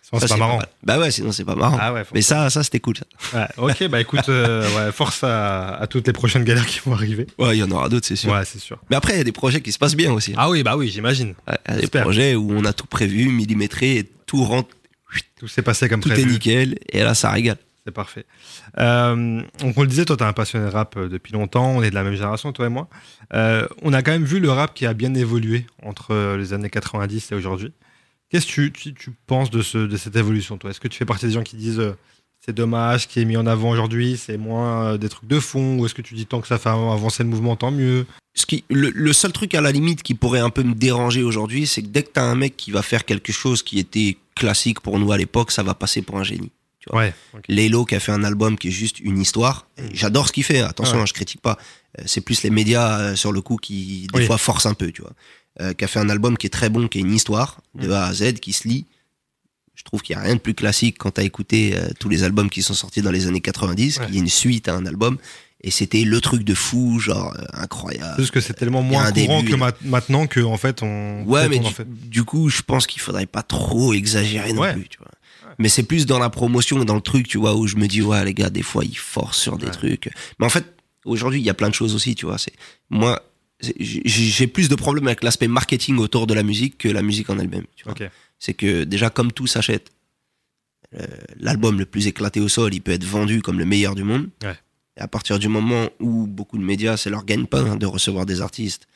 Sinon, Ça, c'est pas marrant. Bah ouais, sinon c'est pas marrant. Ah ouais, Mais ça, ça c'était cool. Ça. Ouais, ok, bah écoute, euh, ouais, force à, à toutes les prochaines galères qui vont arriver. Ouais, il y en aura d'autres, c'est sûr. Ouais, c'est sûr. Mais après, il y a des projets qui se passent bien aussi. Ah oui, bah oui, j'imagine. Ouais, Il y a des projets où on a tout prévu, millimétré, et tout rentre, Tout s'est passé comme tout prévu. est nickel, et là, ça régale. C'est parfait. Euh, donc on le disait, toi, t'es un passionné de rap euh, depuis longtemps. On est de la même génération, toi et moi. Euh, on a quand même vu le rap qui a bien évolué entre les années 90 et aujourd'hui. Qu'est-ce que tu, tu, tu penses de, ce, de cette évolution, toi? Est-ce que tu fais partie des gens qui disent c'est dommage, ce qui est mis en avant aujourd'hui, c'est moins des trucs de fond? Ou est-ce que tu dis tant que ça fait avancer le mouvement, tant mieux? Ce qui, le, le seul truc à la limite qui pourrait un peu me déranger aujourd'hui, c'est que dès que t'as un mec qui va faire quelque chose qui était classique pour nous à l'époque, ça va passer pour un génie. Vois. Ouais. ok. Lelo qui a fait un album qui est juste une histoire. Et J'adore ce qu'il fait. Attention, Ouais. hein, je critique pas. Euh, C'est plus les médias euh, sur le coup qui des Oui. fois forcent un peu, tu vois. Euh, qui a fait un album qui est très bon, qui est une histoire de Mm. A à Z, qui se lit. Je trouve qu'il y a rien de plus classique quand t'as écouté euh, tous les albums qui sont sortis dans les années 90. Ouais. Il y a une suite à un album. Et c'était le truc de fou, genre incroyable. juste que c'est tellement moins courant début, que ma- maintenant que en fait on. Ouais, mais on en du, fait. du coup, je pense qu'il faudrait pas trop exagérer non plus, tu vois. Mais c'est plus dans la promotion et dans le truc, tu vois, où je me dis, ouais, les gars, des fois, ils forcent sur des Ouais. trucs. Mais en fait, aujourd'hui, il y a plein de choses aussi, tu vois. C'est, moi, j'ai plus de problèmes avec l'aspect marketing autour de la musique que la musique en elle-même. C'est que déjà, comme tout s'achète, euh, l'album le plus éclaté au sol, il peut être vendu comme le meilleur du monde. Ouais. Et à partir du moment où beaucoup de médias, c'est leur gagne-pain de recevoir des artistes,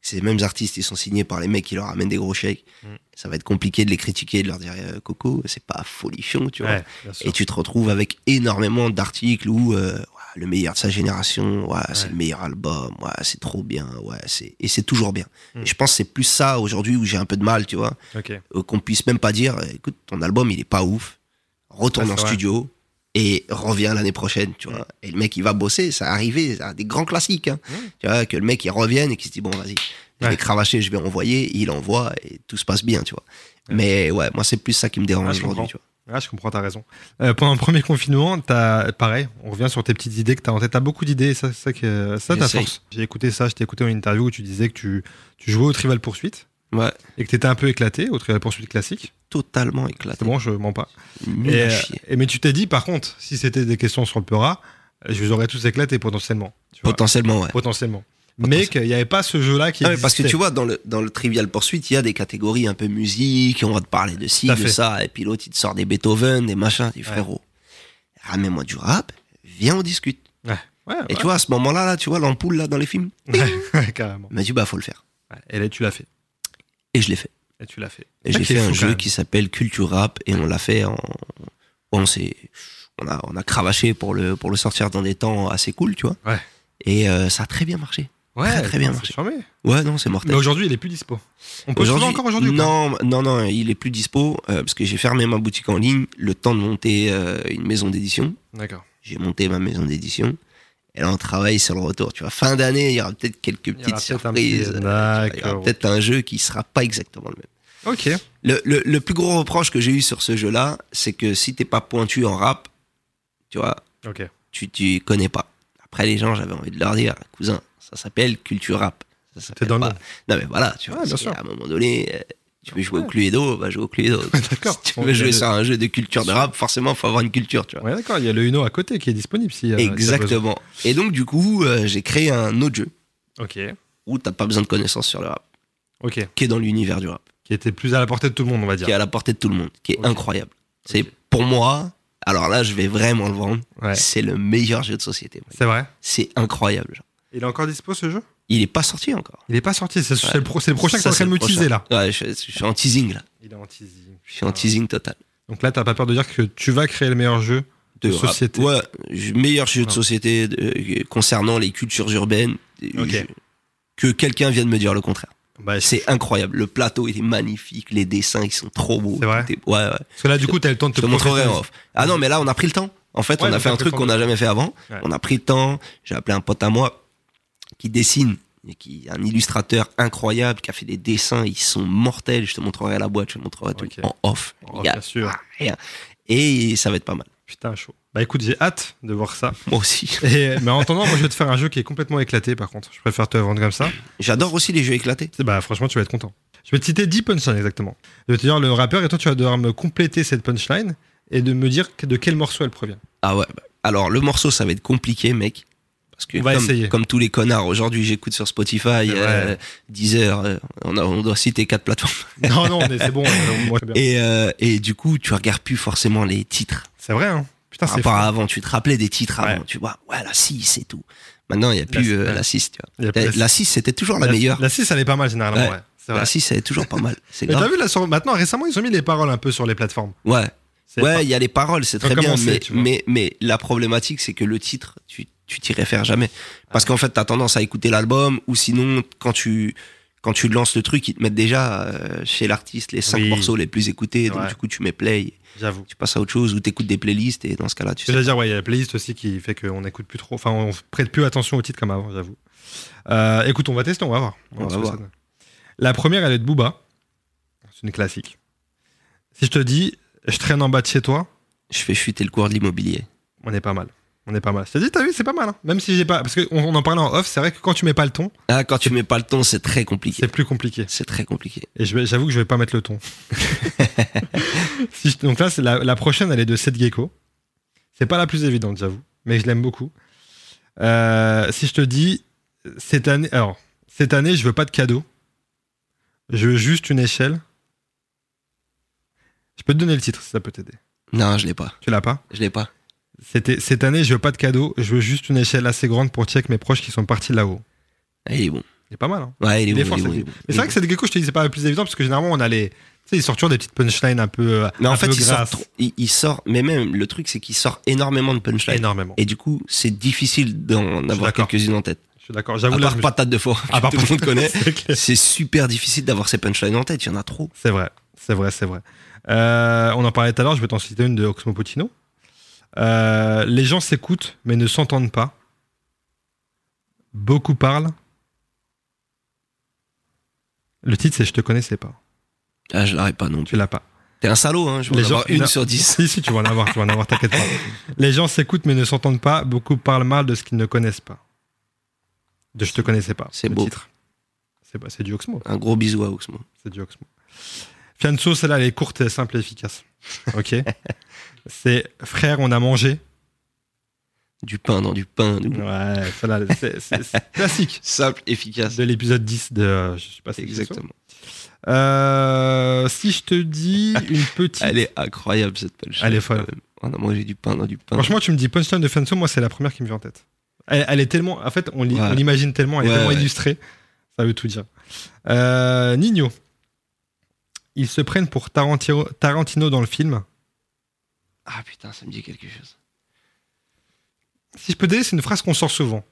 ces mêmes artistes, ils sont signés par les mecs qui leur amènent des gros chèques. Mm. Ça va être compliqué de les critiquer, de leur dire euh, Coco, c'est pas folichon, tu vois. Ouais. Et tu te retrouves avec énormément d'articles où euh, ouais, le meilleur de sa génération, ouais, c'est le meilleur album, ouais, c'est trop bien, ouais, c'est et c'est toujours bien. Mm. Et je pense que c'est plus ça aujourd'hui où j'ai un peu de mal, tu vois, euh, qu'on puisse même pas dire, euh, écoute, ton album il est pas ouf, retourne en vrai. studio et reviens l'année prochaine, tu vois. Et le mec il va bosser, ça arrivé, ça a des grands classiques, hein. Mm. tu vois, que le mec il revienne et qu'il se dit bon vas-y, je Ouais. vais cravacher, je vais envoyer, il envoie et tout se passe bien, tu vois. Ouais. Mais ouais, moi c'est plus ça qui me dérange aujourd'hui, tu vois. Ah, je comprends, t'as raison. Euh, pendant le premier confinement, t'as, pareil, on revient sur tes petites idées que t'as en tête. T'as beaucoup d'idées, ça, c'est ça, que, ça ta force. J'ai écouté ça, je t'ai écouté en interview où tu disais que tu, tu jouais au Trivial Pursuit Ouais, et que t'étais un peu éclaté au Trivial Pursuit classique. totalement éclaté. C'est bon, je mens pas. Et, euh, et mais tu t'es dit, par contre, si c'était des questions sur le Peura, euh, je vous aurais tous éclaté potentiellement. Tu vois, Potentiellement, ouais. potentiellement. Mais qu'il n'y avait pas ce jeu-là qui Ah parce que tu vois, dans le, dans le Trivial Pursuit, il y a des catégories un peu musique, on va te parler de ci, de fait. ça, et puis l'autre, il te sort des Beethoven, des machins, des Ouais. frérot. Ramène-moi du rap, viens, on discute. Ouais, Et tu vois, à ce moment-là, là, tu vois, l'ampoule, là, dans les films, carrément. il m'a dit, bah, faut le faire. Et là, tu l'as fait. Et je l'ai fait. Et tu l'as fait. Et j'ai fait un jeu qui s'appelle Culture Rap, et on l'a fait en. On s'est. On a, on a cravaché pour le, pour le sortir dans des temps assez cool, tu vois. Et euh, ça a très bien marché. Ouais, très, très bien c'est marché. charmé. Ouais, non, c'est mortel. Mais aujourd'hui, il est plus dispo. On peut trouver encore aujourd'hui Non, non, non, il est plus dispo euh, parce que j'ai fermé ma boutique en ligne, le temps de monter euh, une maison d'édition. D'accord. J'ai monté ma maison d'édition. Et là, on travaille sur le retour. Tu vois, fin d'année, il y aura peut-être quelques petites petit- surprises. Euh, Il y aura peut-être un jeu qui sera pas exactement le même. Ok. Le, le, le plus gros reproche que j'ai eu sur ce jeu-là, c'est que si t'es pas pointu en rap, tu vois, tu, tu connais pas. Après, les gens, j'avais envie de leur dire, cousin, ça s'appelle culture rap. Dans le pas-. Non, mais voilà, tu vois, Ouais, bien si sûr. à un moment donné, euh, tu veux jouer au Cluedo, va jouer au Cluedo. D'accord. Si tu veux il jouer le- sur un jeu de culture de rap, forcément, faut avoir une culture, tu vois. Ouais, d'accord. Il y a le Uno à côté qui est disponible si. euh, si. Exactement. Et donc, du coup, euh, j'ai créé un autre jeu Ok. où t'as pas besoin de connaissances sur le rap, Ok. qui est dans l'univers du rap, Qui était plus à la portée de tout le monde, on va dire. qui est à la portée de tout le monde, qui est incroyable. C'est pour moi, alors là, je vais vraiment le vendre, Ouais. c'est le meilleur jeu de société. C'est vrai? C'est incroyable. genre. Il est encore dispo ce jeu? Il est pas sorti encore. Il est pas sorti. C'est le, pro- le prochain de c'est me teaser là. Ouais, je, je suis en teasing là. Il est en teasing. Je suis en teasing total. Donc là, t'as pas peur de dire que tu vas créer le meilleur jeu de, société. Ouais, meilleur jeu de société de- concernant les cultures urbaines. Je- que quelqu'un vienne me dire le contraire. Bah, C'est incroyable. Le plateau, il est magnifique. Les dessins, ils sont trop beaux. C'est vrai Ouais, ouais. Parce que là, du coup, t'as le temps de te off. Ah non, mais là, on a pris le temps. En fait, Ouais, on a fait un truc qu'on n'a jamais fait avant. Ouais. On a pris le temps. J'ai appelé un pote à moi qui dessine, et qui un illustrateur incroyable, qui a fait des dessins. Ils sont mortels. Je te montrerai la boîte, je te montrerai tout Ok. en off. Oh, bien sûr. rien. Et ça va être pas mal. Putain, chaud. Bah écoute, j'ai hâte de voir ça. Moi aussi. Et, mais en attendant, moi, je vais te faire un jeu qui est complètement éclaté, par contre. Je préfère te vendre comme ça. J'adore aussi les jeux éclatés. Bah franchement, tu vas être content. Je vais te citer 10 punchlines exactement. Je vais te dire le rappeur et toi tu vas devoir me compléter cette punchline et de me dire de quel morceau elle provient. Ah ouais. bah, Alors, le morceau, ça va être compliqué, mec. Parce que On va comme, essayer. comme tous les connards, aujourd'hui, j'écoute sur Spotify, C'est euh. Deezer, euh, on, a- on doit citer quatre plateformes. Non, non, mais c'est bon. euh, moi, c'est bien. Et, euh, et du coup, tu regardes plus forcément les titres. C'est vrai, hein. Putain, Par c'est rapport à avant, tu te rappelais des titres avant, Ouais. tu vois, ouais, la 6 et tout. Maintenant, il n'y a plus La- euh, ouais. la 6, tu Il y a vois. plus La, la- 6, c'était toujours la, La- meilleure. La 6, elle est pas mal généralement, ouais. Ouais. C'est vrai. La 6, elle est toujours pas mal. C'est Mais t'as grave. vu là sur maintenant récemment ils ont mis les paroles un peu sur les plateformes. Ouais. C'est Ouais, pas- il y a les paroles, c'est très bien, tu mais, mais la problématique, c'est que le titre, tu tu t'y réfères jamais. Parce qu'en fait, t'as tendance à écouter l'album, ou sinon, quand tu, quand tu lances le truc, ils te mettent déjà euh, chez l'artiste les cinq Oui. morceaux les plus écoutés, donc Ouais. du coup, tu mets play, J'avoue. tu passes à autre chose, ou t'écoutes des playlists, et dans ce cas-là, tu sais. dire, ouais, il y a la playlist aussi qui fait qu'on n'écoute plus trop. Enfin, on prête plus attention au titre comme avant, j'avoue. Euh, écoute, on va tester, on va voir. On va ce que voir. La première, elle est de Booba. C'est une classique. Si je te dis, je traîne en bas de chez toi, Je fais chuter le cours de l'immobilier. on est pas mal. On est pas mal. Je dit, t'as vu, c'est pas mal. hein. Même si j'ai pas. Parce qu'on on en parlait en off, c'est vrai que quand tu mets pas le ton, Ah, quand tu mets pas le ton, c'est très compliqué. c'est plus compliqué. C'est très compliqué. Et j'avoue que je vais pas mettre le ton. Si je- donc là, c'est la, la prochaine, elle est de Seth Gecko. C'est pas la plus évidente, j'avoue, mais je l'aime beaucoup. Euh, si je te dis, cette année, alors, cette année, je veux pas de cadeau. Je veux juste une échelle. Je peux te donner le titre si ça peut t'aider. Non, je l'ai pas. Tu l'as pas? Je l'ai pas. C'était cette année, je veux pas de cadeau. Je veux juste une échelle assez grande pour check mes proches qui sont partis là-haut. Ah, il est bon. Il est pas mal, hein Ouais, il est Il est bon. fort, il est Seth bon, il est Gecko. bon. Mais c'est vrai que Seth Gecko, je te dis, c'est pas le plus évident parce que généralement, on a les. Tu sais, il sort toujours des petites punchlines un peu. euh, Mais en fait, il sort, grasses. trop- il, il sort, mais même le truc, c'est qu'il sort énormément de punchlines. énormément. Et du coup, c'est difficile d'en avoir quelques-unes en tête. Je suis d'accord. J'avoue, là, part je patate de four, À part tout le monde connaît. C'est super difficile d'avoir ces punchlines en tête, il y en a trop. C'est vrai, c'est vrai, c'est vrai. Euh, on en parlait tout à l'heure, je vais t'en citer une de Oxmo Puccino. Euh, les gens s'écoutent mais ne s'entendent pas. Beaucoup parlent. Le titre c'est Je te connaissais pas. Ah, je l'arrête pas non Tu plus. l'as pas. T'es un salaud, hein. Je vais Les en gens- avoir une sur dix. Si, si, tu vas en avoir, tu vas en avoir, t'inquiète pas. Les gens s'écoutent mais ne s'entendent pas. Beaucoup parlent mal de ce qu'ils ne connaissent pas. De Je te connaissais pas. C'est beau. titre. C'est pas- c'est du Oxmo. Un gros bisou à Oxmo. C'est du Oxmo. Fianso, celle-là, elle est courte, simple et efficace. Ok C'est frère, on a mangé. Du pain dans du pain. Ouais, celle-là, c'est- classique. Simple, efficace. De l'épisode 10 de. euh, Je sais pas si c'est. Exactement. Euh, si je te dis une petite. Elle est incroyable cette punchline. Elle est folle. quand même. On a mangé du pain dans du pain. Franchement, tu me dis punchline de Fianso, moi, c'est la première qui me vient en tête. Elle, elle est tellement. En fait, on l'i- Ouais. on l'imagine tellement, elle est Ouais, tellement ouais. illustrée. Ça veut tout dire. Euh, Nino. Ils se prennent pour Tarantino, Tarantino dans le film. Ah putain, ça me dit quelque chose. Si je peux t'aider, c'est une phrase qu'on sort souvent.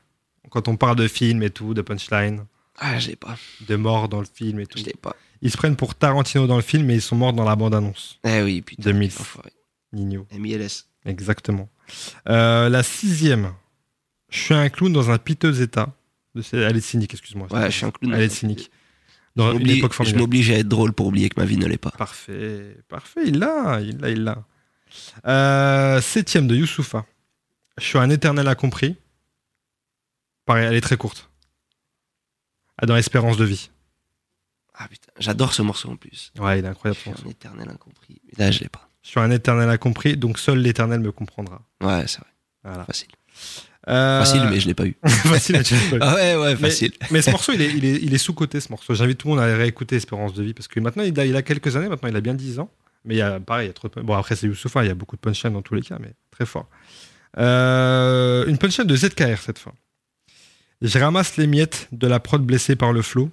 Quand on parle de film et tout, de punchline, Ah, je l'ai pas. de mort dans le film et tout. Je l'ai pas. Ils se prennent pour Tarantino dans le film, mais ils sont morts dans la bande-annonce. Eh oui, putain. 2000. Enfoiré. Nino. MILS. Exactement. Euh, la sixième. Je suis un clown dans un piteux état. De- Elle est cynique, excuse-moi. Ouais, je suis un clown. Elle est cynique. Je Dans une je formidable. m'oblige à être drôle pour oublier que ma vie ne l'est pas. Parfait, parfait, il l'a, il l'a, il l'a. Euh, septième de Youssoufa. Je suis un éternel incompris. Pareil, elle est très courte. Ah, Dans Espérance de vie. Ah putain, j'adore ce morceau en plus. Ouais, il est Je incroyable. suis ce morceau. un éternel incompris. Mais là, je l'ai pas. Je suis un éternel incompris, donc seul l'éternel me comprendra. Ouais, c'est vrai. Voilà. Facile. Euh, Facile, mais je l'ai pas eu. facile, mais tu l'as pas eu. Ah ouais, ouais, facile. Mais ce morceau, il est, il est, il est sous-coté, ce morceau. J'invite tout le monde à réécouter Espérance de vie, parce que maintenant, il a, il a quelques années, maintenant, il a bien 10 ans. Mais il y a, pareil, il y a trop de... Bon, après, c'est Youssoufa, il y a beaucoup de punchline dans tous les cas, mais très fort. Euh, une punchline de ZKR, cette fois. Je ramasse les miettes de la prod blessée par le flot.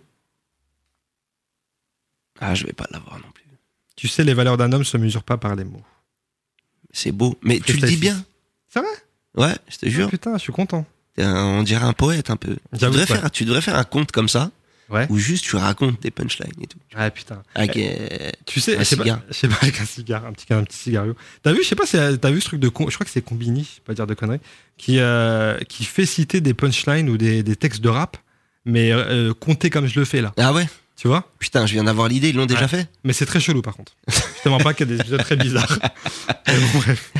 Ah, je vais pas l'avoir non plus. Tu sais, les valeurs d'un homme se mesurent pas par les mots. C'est beau. Mais tu le dis bien. C'est vrai? Ouais, je te jure. Ah, Putain, je suis content. Un- on dirait un poète un peu. Tu devrais, faire, tu devrais faire un conte comme ça, Ouais. où juste tu racontes des punchlines et tout. Ah, putain. Avec, euh, Tu sais, Un pas, cigare. je sais pas, avec un cigare, un petit, un petit cigario. T'as vu, je sais pas t'as vu ce truc de con, je crois que c'est Combini, je vais pas dire de conneries, qui, euh, qui fait citer des punchlines ou des, des textes de rap, mais euh, comptés comme je le fais là. Ah ouais? Tu vois? Putain, je viens d'avoir l'idée, ils l'ont déjà fait Mais c'est très chelou par contre. je te mens pas qu'il y a des épisodes très bizarres. Mais bon, bref.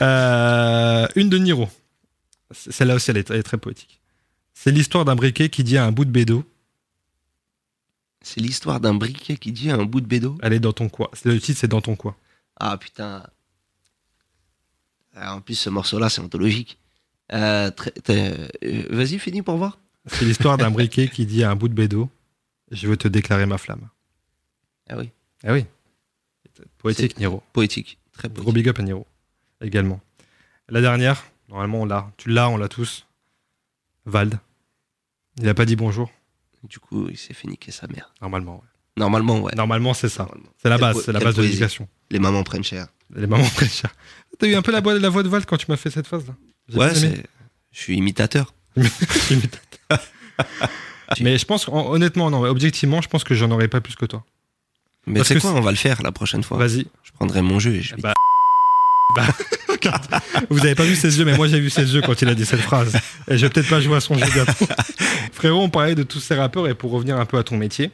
Euh, une de Niro. Celle-là aussi, elle est, elle est très poétique. C'est l'histoire d'un briquet qui dit à un bout de bédo C'est l'histoire d'un briquet qui dit un bout de bédo. Elle est dans ton quoi Le titre, c'est dans ton quoi Ah putain. Ah, en plus, ce morceau-là, c'est anthologique. Euh, euh, Vas-y, finis pour voir. C'est l'histoire d'un briquet qui dit à un bout de bédo Je veux te déclarer ma flamme. Ah oui, Ah oui. Poétique, Niro. poétique. Très Gros poétique. big up à Niro. Également. La dernière, normalement, on l'a. Tu l'as, on l'a tous. Vald. Il a pas dit bonjour. Du coup, il s'est fait niquer sa mère. Normalement, ouais. Normalement, ouais. Normalement, c'est ça. C'est la base, c'est la base de l'éducation. Les mamans prennent cher. Les mamans très chères. T'as eu un peu la, voix- la voix de Vald quand tu m'as fait cette phase là J'ai Ouais. Je suis imitateur. Mais je pense, honnêtement, non, objectivement, je pense que j'en aurais pas plus que toi. Mais c'est quoi On va le faire la prochaine fois. Vas-y. Je prendrai mon jeu et je vais. Bah. vous avez pas vu ses yeux, mais moi j'ai vu ses yeux quand il a dit cette phrase. Et je vais peut-être pas jouer à son jeu bientôt. Frérot, on parlait de tous ces rappeurs et pour revenir un peu à ton métier,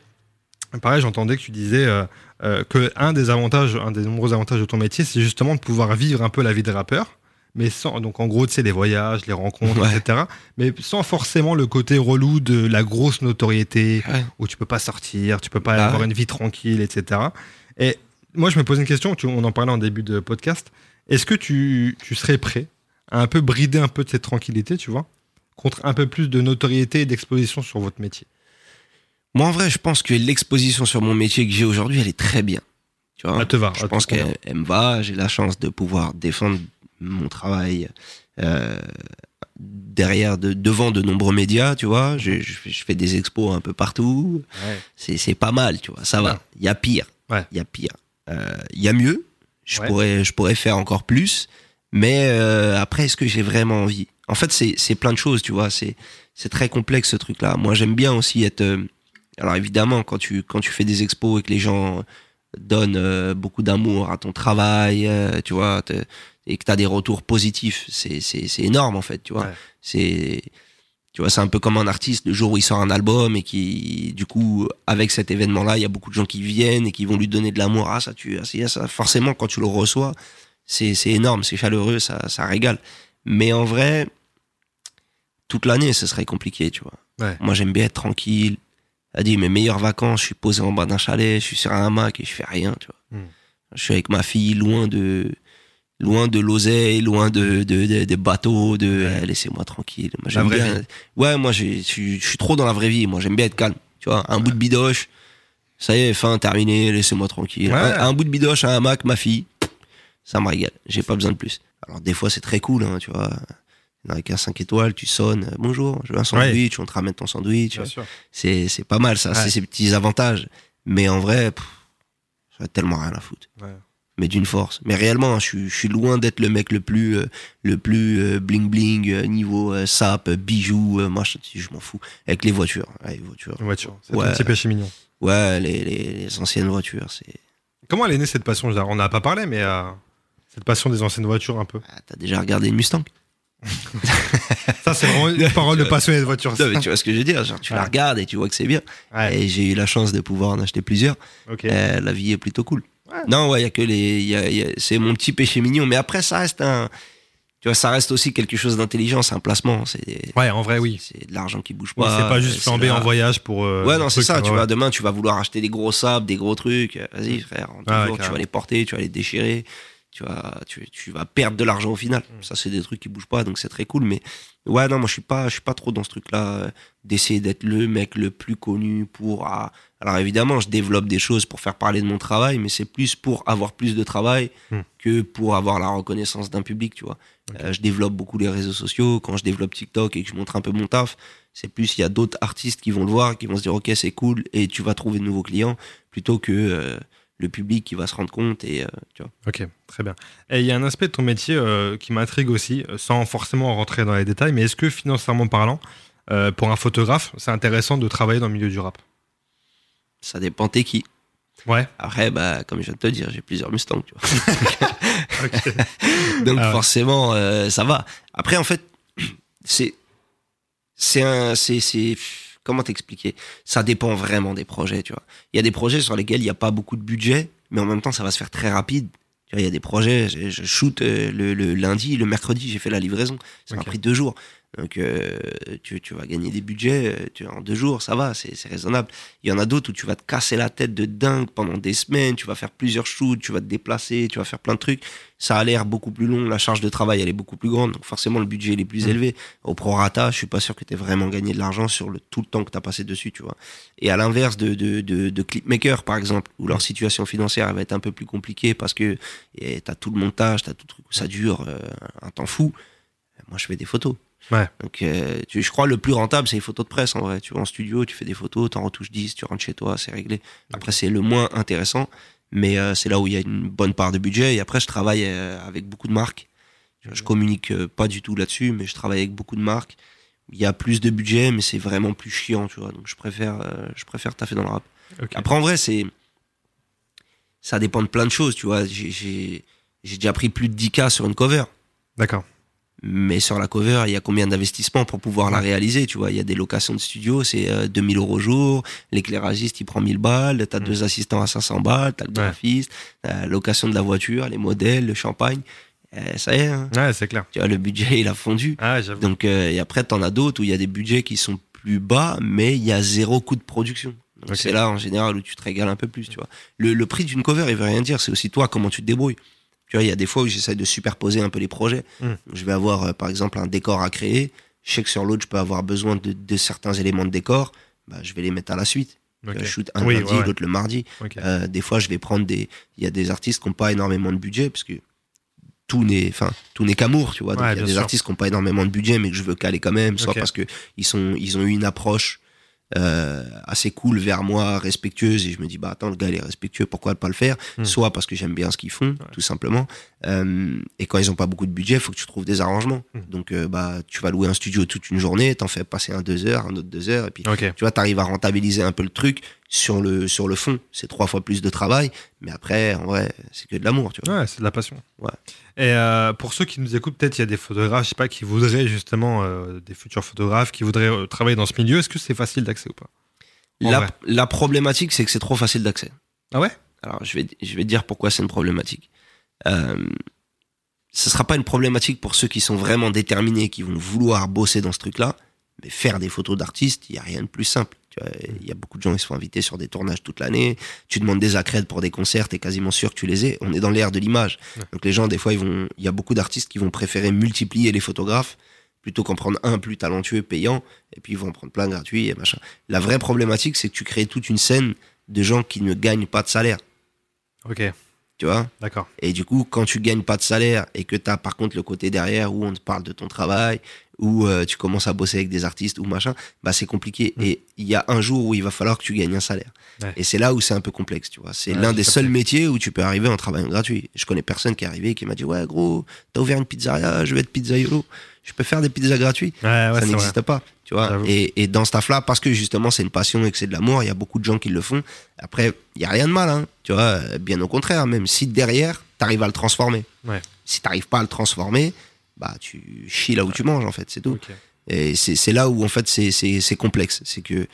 pareil, j'entendais que tu disais euh, euh, que un des avantages, un des nombreux avantages de ton métier, c'est justement de pouvoir vivre un peu la vie de rappeur. Mais sans, donc en gros, tu sais, les voyages, les rencontres, Ouais. etc. Mais sans forcément le côté relou de la grosse notoriété, Ouais. où tu peux pas sortir, tu peux pas Bah avoir ouais. une vie tranquille, etc. Et moi, je me pose une question, tu- on en parlait en début de podcast. Est-ce que tu, tu serais prêt à un peu brider un peu de cette tranquillité, tu vois, contre un peu plus de notoriété et d'exposition sur votre métier? Moi, en vrai, je pense que l'exposition sur mon métier que j'ai aujourd'hui, elle est très bien. Tu vois? Elle te va Je te pense qu'elle elle me va. J'ai la chance de pouvoir défendre mon travail euh, derrière, de, devant de nombreux médias, tu vois. Je, je fais- je fais des expos un peu partout. C'est c'est pas mal, tu vois. Ça va. Il y a pire. Ouais. Il y a pire. Euh, Il y a mieux. Je, Ouais. pourrais, je pourrais faire encore plus. Mais euh, après, est-ce que j'ai vraiment envie? En fait, c'est c'est plein de choses, tu vois. C'est c'est très complexe ce truc-là. Moi, j'aime bien aussi être. euh, alors évidemment, quand tu quand tu fais des expos et que les gens donnent euh, beaucoup d'amour à ton travail, euh, tu vois, et que tu as des retours positifs, c'est c'est c'est énorme en fait, tu vois. Ouais. C'est tu vois, c'est un peu comme un artiste le jour où il sort un album et qui du coup avec cet événement-là, il y a beaucoup de gens qui viennent et qui vont lui donner de l'amour. Ah ça tu ah, c'est- ça forcément quand tu le reçois, c'est c'est énorme, c'est chaleureux, ça ça régale. Mais en vrai toute l'année, ce serait compliqué, tu vois. Ouais. Moi, j'aime bien être tranquille. A dit mes meilleures vacances, je suis posé en bas d'un chalet, je suis sur un hamac et je fais rien, tu vois. Hmm. Je suis avec ma fille, loin de, loin de l'oseille, loin de, de, de- des bateaux, de, eh, laissez-moi tranquille. Moi, j'aime vraie bien. vie. Ouais, moi, je suis trop dans la vraie vie. Moi, j'aime bien être calme. Tu vois, un bout de bidoche, ça y est, fin, terminé, laissez-moi tranquille. Ouais. Un, un bout de bidoche, un hamac, ma fille, ça me régale. J'ai pas besoin de plus. Alors, des fois, c'est très cool, hein, tu vois. Avec un 5 étoiles, tu sonnes, bonjour, je veux un sandwich, on te ramène ton sandwich. C'est c'est pas mal, ça, c'est ces petits avantages. Mais en vrai, pff, ai tellement rien à foutre. Mais d'une force. Mais réellement, je suis, je suis loin d'être le mec le plus, euh, le plus euh, bling bling euh, niveau sap, bijoux, machin, je m'en fous. Avec les voitures, ouais, les voitures. Une voiture. C'est Ouais. un petit péché mignon. Ouais, les, les, les anciennes voitures, c'est. Comment elle est née cette passion? On n'en a pas parlé, mais cette passion des anciennes voitures un peu. Ah, T'as déjà regardé une Mustang? Ça, c'est vraiment une parole de passionné de voiture. Non, mais tu vois ce que je veux dire Genre, tu la regardes et tu vois que c'est bien. Ouais, Et j'ai eu la chance de pouvoir en acheter plusieurs. Euh, la vie est plutôt cool. Ouais. Non, ouais, il y a que les, il y a- il y a- c'est mon petit péché mignon. Mais après, ça reste un, tu vois, ça reste aussi quelque chose d'intelligent. C'est un placement. C'est, Ouais, en vrai, oui. c'est de l'argent qui bouge Oui, pas. c'est pas juste flamber là- en voyage pour. euh, Ouais, non, c'est ça. Tu ouais. vois, demain, tu vas vouloir acheter des gros sables, des gros trucs. Vas-y, frère. en Ah ouais, jours, tu vas les porter, tu vas les déchirer. Tu vas, tu, tu vas perdre de l'argent au final. Mm. Ça, c'est des trucs qui bougent pas, donc c'est très cool. Mais ouais, non, moi, je suis pas, je suis pas trop dans ce truc-là euh, d'essayer d'être le mec le plus connu pour. ah, Alors évidemment, je développe des choses pour faire parler de mon travail, mais c'est plus pour avoir plus de travail Mm. que pour avoir la reconnaissance d'un public, tu vois. Euh, je développe beaucoup les réseaux sociaux. Quand je développe TikTok et que je montre un peu mon taf, c'est plus il y a d'autres artistes qui vont le voir, qui vont se dire ok c'est cool et tu vas trouver de nouveaux clients plutôt que euh, le public qui va se rendre compte et euh, tu vois. Ok, très bien. Et il y a un aspect de ton métier euh, qui m'intrigue aussi, euh, sans forcément rentrer dans les détails, mais est-ce que financièrement parlant, euh, pour un photographe, c'est intéressant de travailler dans le milieu du rap? Ça dépend t'es qui. Ouais. Après bah comme je viens de te dire j'ai plusieurs Mustangs tu vois. Ok. Donc Ah ouais. forcément ça va. Après en fait c'est c'est un c'est c'est comment t'expliquer? Ça dépend vraiment des projets, tu vois. Il y a des projets sur lesquels il n'y a pas beaucoup de budget, mais en même temps ça va se faire très rapide. Il y a des projets, je, je shoot euh, le, le lundi, le mercredi j'ai fait la livraison, ça m'a pris deux jours. Donc, euh, tu, tu vas gagner des budgets euh, tu, en deux jours, ça va, c'est raisonnable. Il y en a d'autres où tu vas te casser la tête de dingue pendant des semaines, tu vas faire plusieurs shoots, tu vas te déplacer, tu vas faire plein de trucs. Ça a l'air beaucoup plus long, la charge de travail, elle est beaucoup plus grande, donc forcément, le budget, il est plus Mm. élevé. Au prorata, je suis pas sûr que tu aies vraiment gagné de l'argent sur le, tout le temps que tu as passé dessus, tu vois. Et à l'inverse de, de, de, de clipmakers, par exemple, où leur situation financière elle va être un peu plus compliquée parce que tu as tout le montage, tu as tout le truc, ça dure euh, un temps fou. Moi, je fais des photos. Ouais. Donc, euh, tu, je crois le plus rentable, c'est les photos de presse en vrai. Tu vas en studio, tu fais des photos, t'en retouches 10, tu rentres chez toi, c'est réglé. Après, c'est le moins intéressant, mais euh, c'est là où il y a une bonne part de budget. Et après, je travaille euh, avec beaucoup de marques. Je communique pas du tout là-dessus, mais je travaille avec beaucoup de marques. Il y a plus de budget, mais c'est vraiment plus chiant, tu vois. Donc, je préfère, je préfère taffer dans le rap. Après, en vrai, c'est. Ça dépend de plein de choses, tu vois. J'ai déjà pris plus de 10K sur une cover. D'accord. Mais sur la cover, il y a combien d'investissements pour pouvoir la réaliser, tu vois? Il y a des locations de studio, c'est euh, 2000 euros au jour, l'éclairagiste, il prend 1000 balles, t'as Mm. deux assistants à 500 balles, t'as le graphiste, la location de la voiture, les modèles, le champagne. Euh, ça y est, hein. Ouais, c'est clair. tu vois, le budget, il a fondu. Ah. Donc, euh, et après, t'en as d'autres où il y a des budgets qui sont plus bas, mais il y a zéro coût de production. C'est là, en général, où tu te régales un peu plus, tu vois. Le, le prix d'une cover, il veut rien dire. C'est aussi toi, comment tu te débrouilles. Tu vois, il y a des fois où j'essaie de superposer un peu les projets. Mm. Je vais avoir, euh, par exemple, un décor à créer. Je sais que sur l'autre, je peux avoir besoin de, de certains éléments de décor. Bah, je vais les mettre à la suite. Je shoot un Oui, lundi, ouais, l'autre le mardi. Euh, des fois, je vais prendre des. Il y a des artistes qui n'ont pas énormément de budget, parce que tout n'est, enfin, tout n'est qu'amour, tu vois. Ouais, il y a des sûr. artistes qui n'ont pas énormément de budget, mais que je veux caler quand même, soit parce que ils sont, ils ont eu une approche euh, assez cool vers moi, respectueuse, et je me dis, bah attends, le gars il est respectueux, pourquoi pas le faire? Hmm. Soit parce que j'aime bien ce qu'ils font, tout simplement. Euh, et quand ils ont pas beaucoup de budget, il faut que tu trouves des arrangements. Hmm. Donc, euh, bah, tu vas louer un studio toute une journée, t'en fais passer un deux heures, un autre deux heures, et puis tu vois, tu arrives à rentabiliser un peu le truc sur le, sur le fond. C'est trois fois plus de travail, mais après, en vrai, c'est que de l'amour, tu vois. Ouais, c'est de la passion. Ouais. Et euh, pour ceux qui nous écoutent, peut-être il y a des photographes, je sais pas, qui voudraient justement, euh, des futurs photographes, qui voudraient euh, travailler dans ce milieu. Est-ce que c'est facile d'accès ou pas? La, la problématique, c'est que c'est trop facile d'accès. Ah ouais? Alors, je vais, je vais te dire pourquoi c'est une problématique. Euh, ce sera pas une problématique pour ceux qui sont vraiment déterminés, qui vont vouloir bosser dans ce truc-là, mais faire des photos d'artistes, il y a rien de plus simple. Tu Il y a beaucoup de gens qui se font inviter sur des tournages toute l'année. Tu demandes des accrèdes pour des concerts, t'es quasiment sûr que tu les aies. On est dans l'ère de l'image. Ouais. Donc les gens, des fois, ils vont, il y a beaucoup d'artistes qui vont préférer multiplier les photographes plutôt qu'en prendre un plus talentueux, payant, et puis ils vont en prendre plein gratuits et machin. La vraie problématique, c'est que tu crées toute une scène de gens qui ne gagnent pas de salaire. Ok, Tu vois? D'accord. et du coup, quand tu gagnes pas de salaire et que tu as par contre le côté derrière où on te parle de ton travail, où euh, tu commences à bosser avec des artistes ou machin, bah c'est compliqué. Mm. Et il y a un jour où il va falloir que tu gagnes un salaire. Ouais. Et c'est là où c'est un peu complexe, tu vois. C'est Ouais, l'un des seuls métiers où tu peux arriver en travaillant gratuit. Je connais personne qui est arrivé et qui m'a dit Ouais, gros, t'as ouvert une pizzeria, je vais être pizzaiolo, je peux faire des pizzas gratuits Ouais, ça n'existe pas, tu vois. Et, et dans ce taf-là, parce que justement c'est une passion et que c'est de l'amour, il y a beaucoup de gens qui le font. Après, il y a rien de mal, hein, tu vois. Bien au contraire, même si derrière, t'arrives à le transformer. Si t'arrives pas à le transformer, bah tu chies là où tu manges en fait, c'est tout. Et c'est c'est là où en fait c'est- complexe. C'est que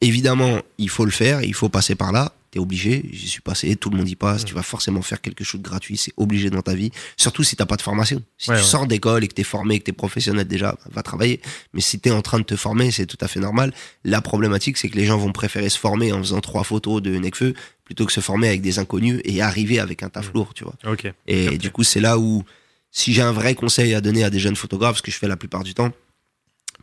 évidemment il faut le faire, il faut passer par là. T'es obligé, j'y suis passé, tout le monde y passe. Mm. Tu vas forcément faire quelque chose de gratuit, c'est obligé dans ta vie. Surtout si t'as pas de formation. Si Ouais, tu ouais. sors d'école et que t'es formé, que t'es professionnel déjà, bah, va travailler. Mais si t'es en train de te former, c'est tout à fait normal. La problématique, c'est que les gens vont préférer se former en faisant trois photos de Necfeu plutôt que se former avec des inconnus et arriver avec un taf Mm. lourd, tu vois. Et du coup, c'est là où, si j'ai un vrai conseil à donner à des jeunes photographes, ce que je fais la plupart du temps,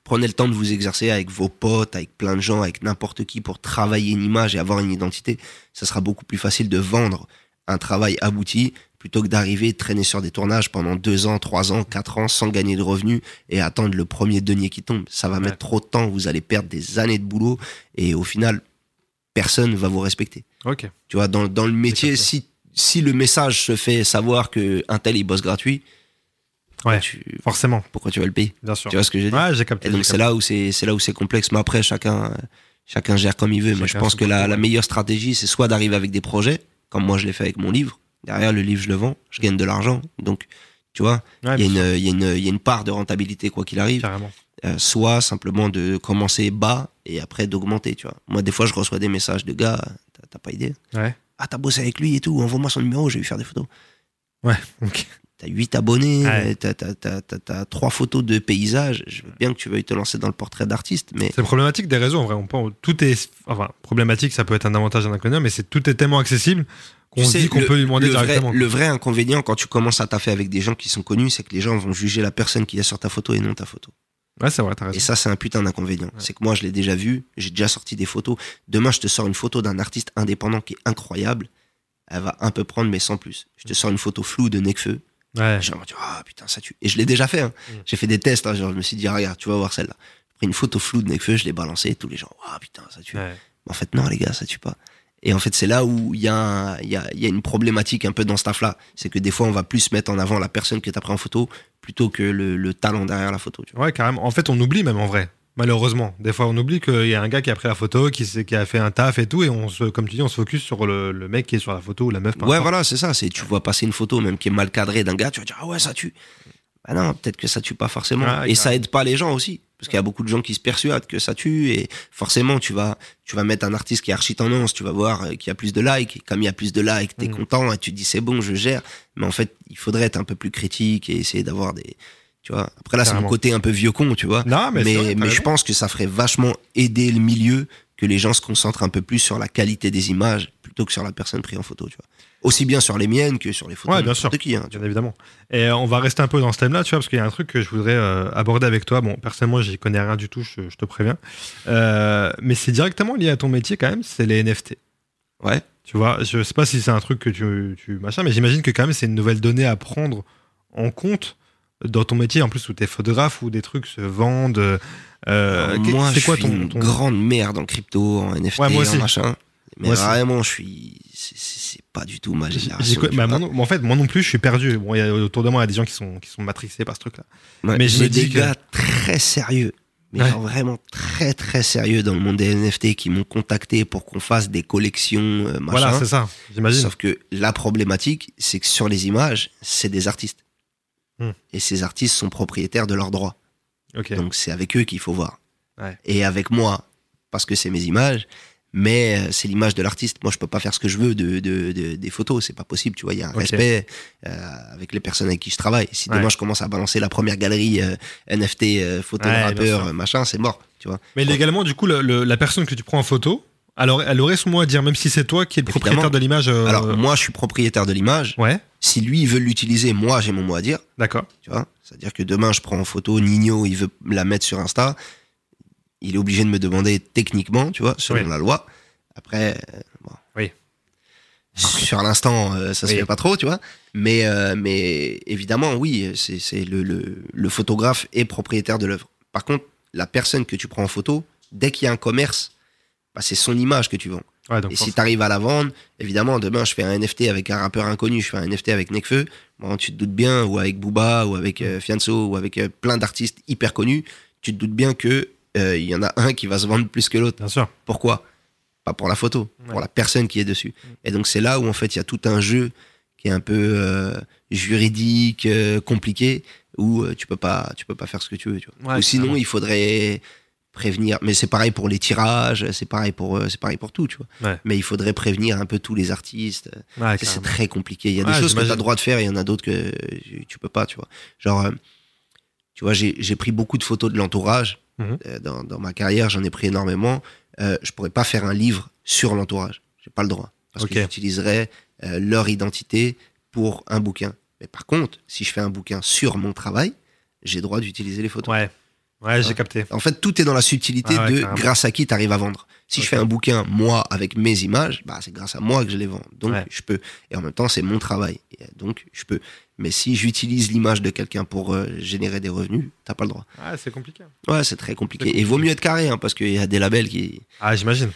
prenez le temps de vous exercer avec vos potes, avec plein de gens, avec n'importe qui pour travailler une image et avoir une identité. Ça sera beaucoup plus facile de vendre un travail abouti plutôt que d'arriver traîner sur des tournages pendant deux ans, trois ans, quatre ans sans gagner de revenus et attendre le premier denier qui tombe. Ça va Ouais. mettre trop de temps, vous allez perdre des années de boulot et au final, personne va vous respecter. Ok. Tu vois, dans, dans le métier, si, si le message se fait savoir que un tel il bosse gratuit, Ouais, tu- forcément, pourquoi tu vas le payer bien sûr. Tu vois ce que je veux dire Ouais, j'ai capté. Et donc j'ai c'est là où c'est c'est là où c'est complexe. Mais après chacun chacun gère comme il veut. mais je Chacun pense que la, la meilleure stratégie c'est soit d'arriver avec des projets, comme moi je l'ai fait avec mon livre. Derrière le livre je le vends, je gagne de l'argent. Donc tu vois, capté. Ouais, il y, il y, a une- il y a une part de rentabilité quoi qu'il arrive. Carrément. Euh, soit simplement de commencer bas et après d'augmenter. Tu vois. Moi des fois je reçois des messages de gars, t'as- t'as pas idée Ouais. Ah t'as bossé avec lui et tout, envoie-moi son numéro, je vais lui faire des photos. Ouais, ok. T'as 8 abonnés, Ouais. euh, t'as, t'as, t'as, t'as- t'as trois photos de paysages. Je veux bien que tu veuilles te lancer dans le portrait d'artiste, mais C'est problématique des réseaux en vrai. On tout est. Enfin, problématique, ça peut être un avantage un inconvénient, mais c'est tout est tellement accessible qu'on se dit qu'on peut lui demander le vrai, directement. le vrai inconvénient quand tu commences à taffer avec des gens qui sont connus, c'est que les gens vont juger la personne qui est sur ta photo et non ta photo. Ouais, c'est vrai, t'as Et ça, c'est un putain d'inconvénient. C'est que moi, je l'ai déjà vu, j'ai déjà sorti des photos. Demain, je te sors une photo d'un artiste indépendant qui est incroyable. Elle va un peu prendre, mais sans plus. Je te sors une photo floue de Necfeu. Ouais. Dire, ah putain, ça tue. Et je l'ai déjà fait. hein. Mm. J'ai fait des tests. hein, genre, je me suis dit, regarde, tu vas voir celle-là. J'ai pris une photo floue de Necfeu, je l'ai balancée. Tous les gens, ah putain, ça tue. Ouais. En fait, non, les gars, ça tue pas. Et en fait, c'est là où il y, a un- il y, a, il y a une problématique un peu dans ce taf-là. C'est que des fois, on va plus mettre en avant la personne que tu as pris en photo plutôt que le, le talent derrière la photo. Tu vois. Ouais, carrément. En fait, on oublie même en vrai. Malheureusement, des fois, on oublie qu'il y a un gars qui a pris la photo, qui, a fait un taf et tout, et on se, comme tu dis, on se focus sur le, le mec qui est sur la photo ou la meuf. Ouais, voilà, c'est ça. C'est tu vois passer une photo même qui est mal cadrée d'un gars, tu vas dire ah ouais, ça tue. Bah non, peut-être que ça tue pas forcément. Et ça aide pas les gens aussi, parce qu'il y a beaucoup de gens qui se persuadent que ça tue et forcément tu vas tu vas mettre un artiste qui est archi tendance, tu vas voir euh, qu'il y a plus de likes. Et comme il y a plus de likes, t'es Mhm. content et tu te dis c'est bon, je gère. Mais en fait, il faudrait être un peu plus critique et essayer d'avoir des tu vois. Après là, c'est mon côté un peu vieux con, tu vois. Non, mais, mais vrai, mais je pense que ça ferait vachement aider le milieu que les gens se concentrent un peu plus sur la qualité des images plutôt que sur la personne prise en photo, tu vois. Aussi bien sur les miennes que sur les photos Ouais, de bien sûr. qui. hein, Bien évidemment. Et euh, on va rester un peu dans ce thème-là, tu vois, parce qu'il y a un truc que je voudrais euh, aborder avec toi. Bon, personnellement, j'y connais rien du tout, je, je te préviens. Euh, mais c'est directement lié à ton métier quand même, c'est les NFT. Ouais. Tu vois, je sais pas si c'est un truc que tu, tu machin, mais j'imagine que quand même c'est une nouvelle donnée à prendre en compte dans ton métier, en plus où t'es photographe, où des trucs se vendent. euh, moi, c'est quoi ton, ton- grande merde en crypto, en NFT, Ouais, moi aussi. en machin. Mais vraiment, je suis. c'est- pas du tout ma génération. bah, vois. moi non- en fait, moi non plus, je suis perdu. Bon, il y a- autour de moi, il y a des gens qui sont, qui sont matrixés par ce truc-là. Ouais, mais j'ai des que- gars très sérieux, mais Ouais. genre vraiment très très sérieux dans le monde des NFT qui m'ont contacté pour qu'on fasse des collections, euh, machin. Voilà, c'est ça, j'imagine. Sauf que la problématique, c'est que sur les images, c'est des artistes. Hmm. Et ces artistes sont propriétaires de leurs droits. Donc c'est avec eux qu'il faut voir. Et avec moi, parce que c'est mes images, mais euh, c'est l'image de l'artiste. Moi, je peux pas faire ce que je veux de, de- de- des photos, c'est pas possible. Tu vois, il y a un respect euh, avec les personnes avec qui je travaille. Si Ouais. demain je commence à balancer la première galerie euh, NFT, euh, photo de Ouais, rappeur, euh, machin, c'est mort. Tu vois. Mais légalement, du coup, le- le- la personne que tu prends en photo, alors elle aurait son mot à dire, même si c'est toi qui es le Évidemment. propriétaire de l'image. euh, Alors moi, je suis propriétaire de l'image. ouais, Si lui il veut l'utiliser, moi j'ai mon mot à dire. d'accord. Tu vois C'est-à-dire que demain, je prends en photo Nino, il veut la mettre sur Insta. Il est obligé de me demander techniquement, tu vois, selon Oui. la loi. Après, euh, bon. Oui. Sur l'instant, euh, ça se Oui. fait pas trop, tu vois. Mais, euh, mais évidemment, oui, c'est le, le, le photographe est propriétaire de l'œuvre. Par contre, la personne que tu prends en photo, dès qu'il y a un commerce, bah, c'est son image que tu vends. Ouais, donc Et si tu arrives à la vendre, évidemment, demain, je fais un NFT avec un rappeur inconnu, je fais un NFT avec Nekfeu, bon, tu te doutes bien, ou avec Booba, ou avec euh, Fianso, ou avec plein d'artistes hyper connus, tu te doutes bien que euh, il y en a un qui va se vendre plus que l'autre. Bien sûr. Pourquoi? Pas pour la photo, pour la personne qui est dessus. Et donc, c'est là où, en fait, il y a tout un jeu qui est un peu euh, juridique, euh, compliqué, où euh, tu peux pas, tu peux pas faire ce que tu veux. Tu vois. Ouais, Ou sinon, il faudrait prévenir. Mais c'est pareil pour les tirages, c'est pareil pour, c'est pareil pour tout, tu vois. Ouais. Mais il faudrait prévenir un peu tous les artistes. Ouais, C'est- très compliqué. Il y a Ouais, des choses que tu as le droit de faire, et il y en a d'autres que tu peux pas, tu vois. Genre, tu vois, j'ai pris beaucoup de photos de l'entourage Mhm. euh, dans, dans ma carrière, j'en ai pris énormément. Euh, je pourrais pas faire un livre sur l'entourage. J'ai pas le droit. Parce Ok. que j'utiliserais euh, leur identité pour un bouquin. Mais par contre, si je fais un bouquin sur mon travail, j'ai droit d'utiliser les photos. Ouais, ouais, j'ai capté. En fait, tout est dans la subtilité Ah ouais, de carrément. grâce à qui tu arrives à vendre. Si je fais un bouquin, moi, avec mes images, bah, c'est grâce à moi que je les vends. Donc, Ouais. je peux. Et en même temps, c'est mon travail. Et donc, je peux. Mais si j'utilise l'image de quelqu'un pour euh, générer des revenus, t'as pas le droit. Ouais, c'est compliqué. Ouais, c'est très compliqué. C'est Et il vaut mieux être carré, hein, parce qu'il y a des labels qui. Ah, j'imagine.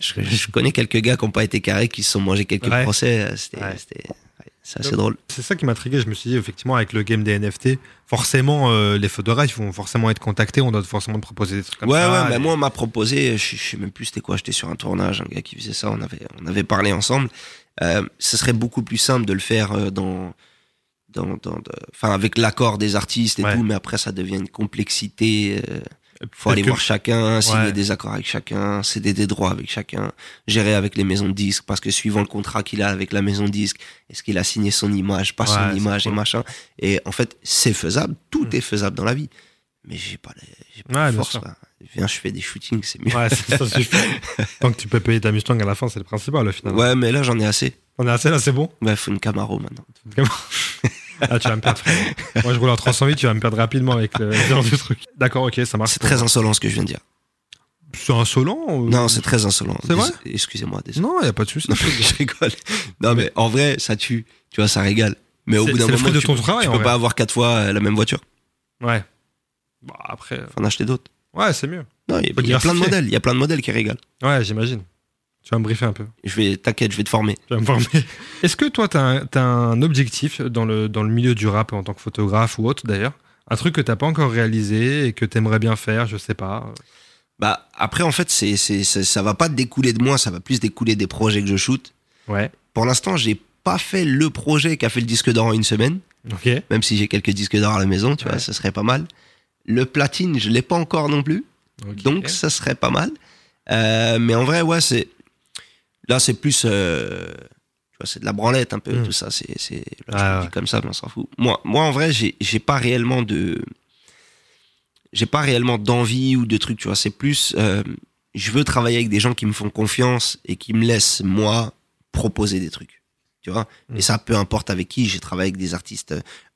Je, je connais quelques gars qui n'ont pas été carrés, qui se sont mangés quelques Ouais. procès. euh, C'était Ouais. ouais, assez drôle. C'est ça qui m'intriguait. Je me suis dit, effectivement, avec le game des NFT, forcément, euh, les photographes ils vont forcément être contactés. On doit forcément te proposer des trucs comme ouais, ça. ouais, bah, Et- moi, on m'a proposé, je, je sais même plus c'était quoi, j'étais sur un tournage, un gars qui faisait ça, on avait, on avait parlé ensemble. Euh, ce serait beaucoup plus simple de le faire euh, dans. Dans, dans de- enfin, avec l'accord des artistes et Ouais. tout, mais après, ça devient une complexité. euh, Faut aller voir chacun, signer Ouais. des accords avec chacun, céder des droits avec chacun, gérer avec les maisons de disques, parce que suivant le contrat qu'il a avec la maison de disques, est-ce qu'il a signé son image, pas Ouais, son image et machin. Et en fait, c'est faisable, tout Mm. est faisable dans la vie. Mais j'ai pas, les, pas Ouais, la force. là. Viens, je fais des shootings, c'est mieux. Ouais, ça. Tant que tu peux payer ta Mustang à la fin, c'est le principal au final. Ouais, mais là, j'en ai assez. On est assez là, c'est bon Ouais, faut une Camaro maintenant. Ah, tu vas me perdre. frère. Moi, je roule en 308, tu vas me perdre rapidement avec le genre du truc. D'accord, ok, ça marche. C'est très insolent ce que je viens de dire. C'est insolent ou- Non, c'est très insolent. C'est vrai Excusez-moi, désolé. Non, y a pas de souci. Non, mais je rigole. Non, mais en vrai, ça tue. Tu vois, ça régale. Mais au bout d'un le moment, de tu, ton peux- travail, tu en peux vrai. pas avoir quatre fois euh, la même voiture. Ouais. Bah, après, euh, Faut en acheter d'autres. ouais, c'est mieux. Non, il y a- Faut il y, a plein de modèles. Il y a plein de modèles qui régalent. Ouais, j'imagine. Tu vas me briefer un peu. Je vais, t'inquiète, je vais te former. Tu vas me former. Est-ce que toi, t'as un, t'as un objectif dans le, dans le milieu du rap en tant que photographe ou autre d'ailleurs? Un truc que t'as pas encore réalisé et que t'aimerais bien faire, je sais pas. Bah, après, en fait, c'est, c'est, ça va pas découler de moi, ça va plus découler des projets que je shoot. Ouais. Pour l'instant, j'ai pas fait le projet qui a fait le disque d'or en une semaine, Ok. même si j'ai quelques disques d'or à la maison, tu Ouais. vois, ça serait pas mal. Le platine, je l'ai pas encore non plus. Donc ça serait pas mal. Euh, mais en vrai, ouais, c'est là, c'est plus, euh, tu vois, c'est de la branlette un peu Mm. tout ça. C'est, Ah, ouais. comme ça, mais on s'en fout. Moi, moi, en vrai, j'ai, j'ai pas réellement de, j'ai pas réellement d'envie ou de trucs. Tu vois, c'est plus, euh, je veux travailler avec des gens qui me font confiance et qui me laissent moi proposer des trucs. Tu vois. Mm. Et ça, peu importe avec qui. J'ai travaillé avec des artistes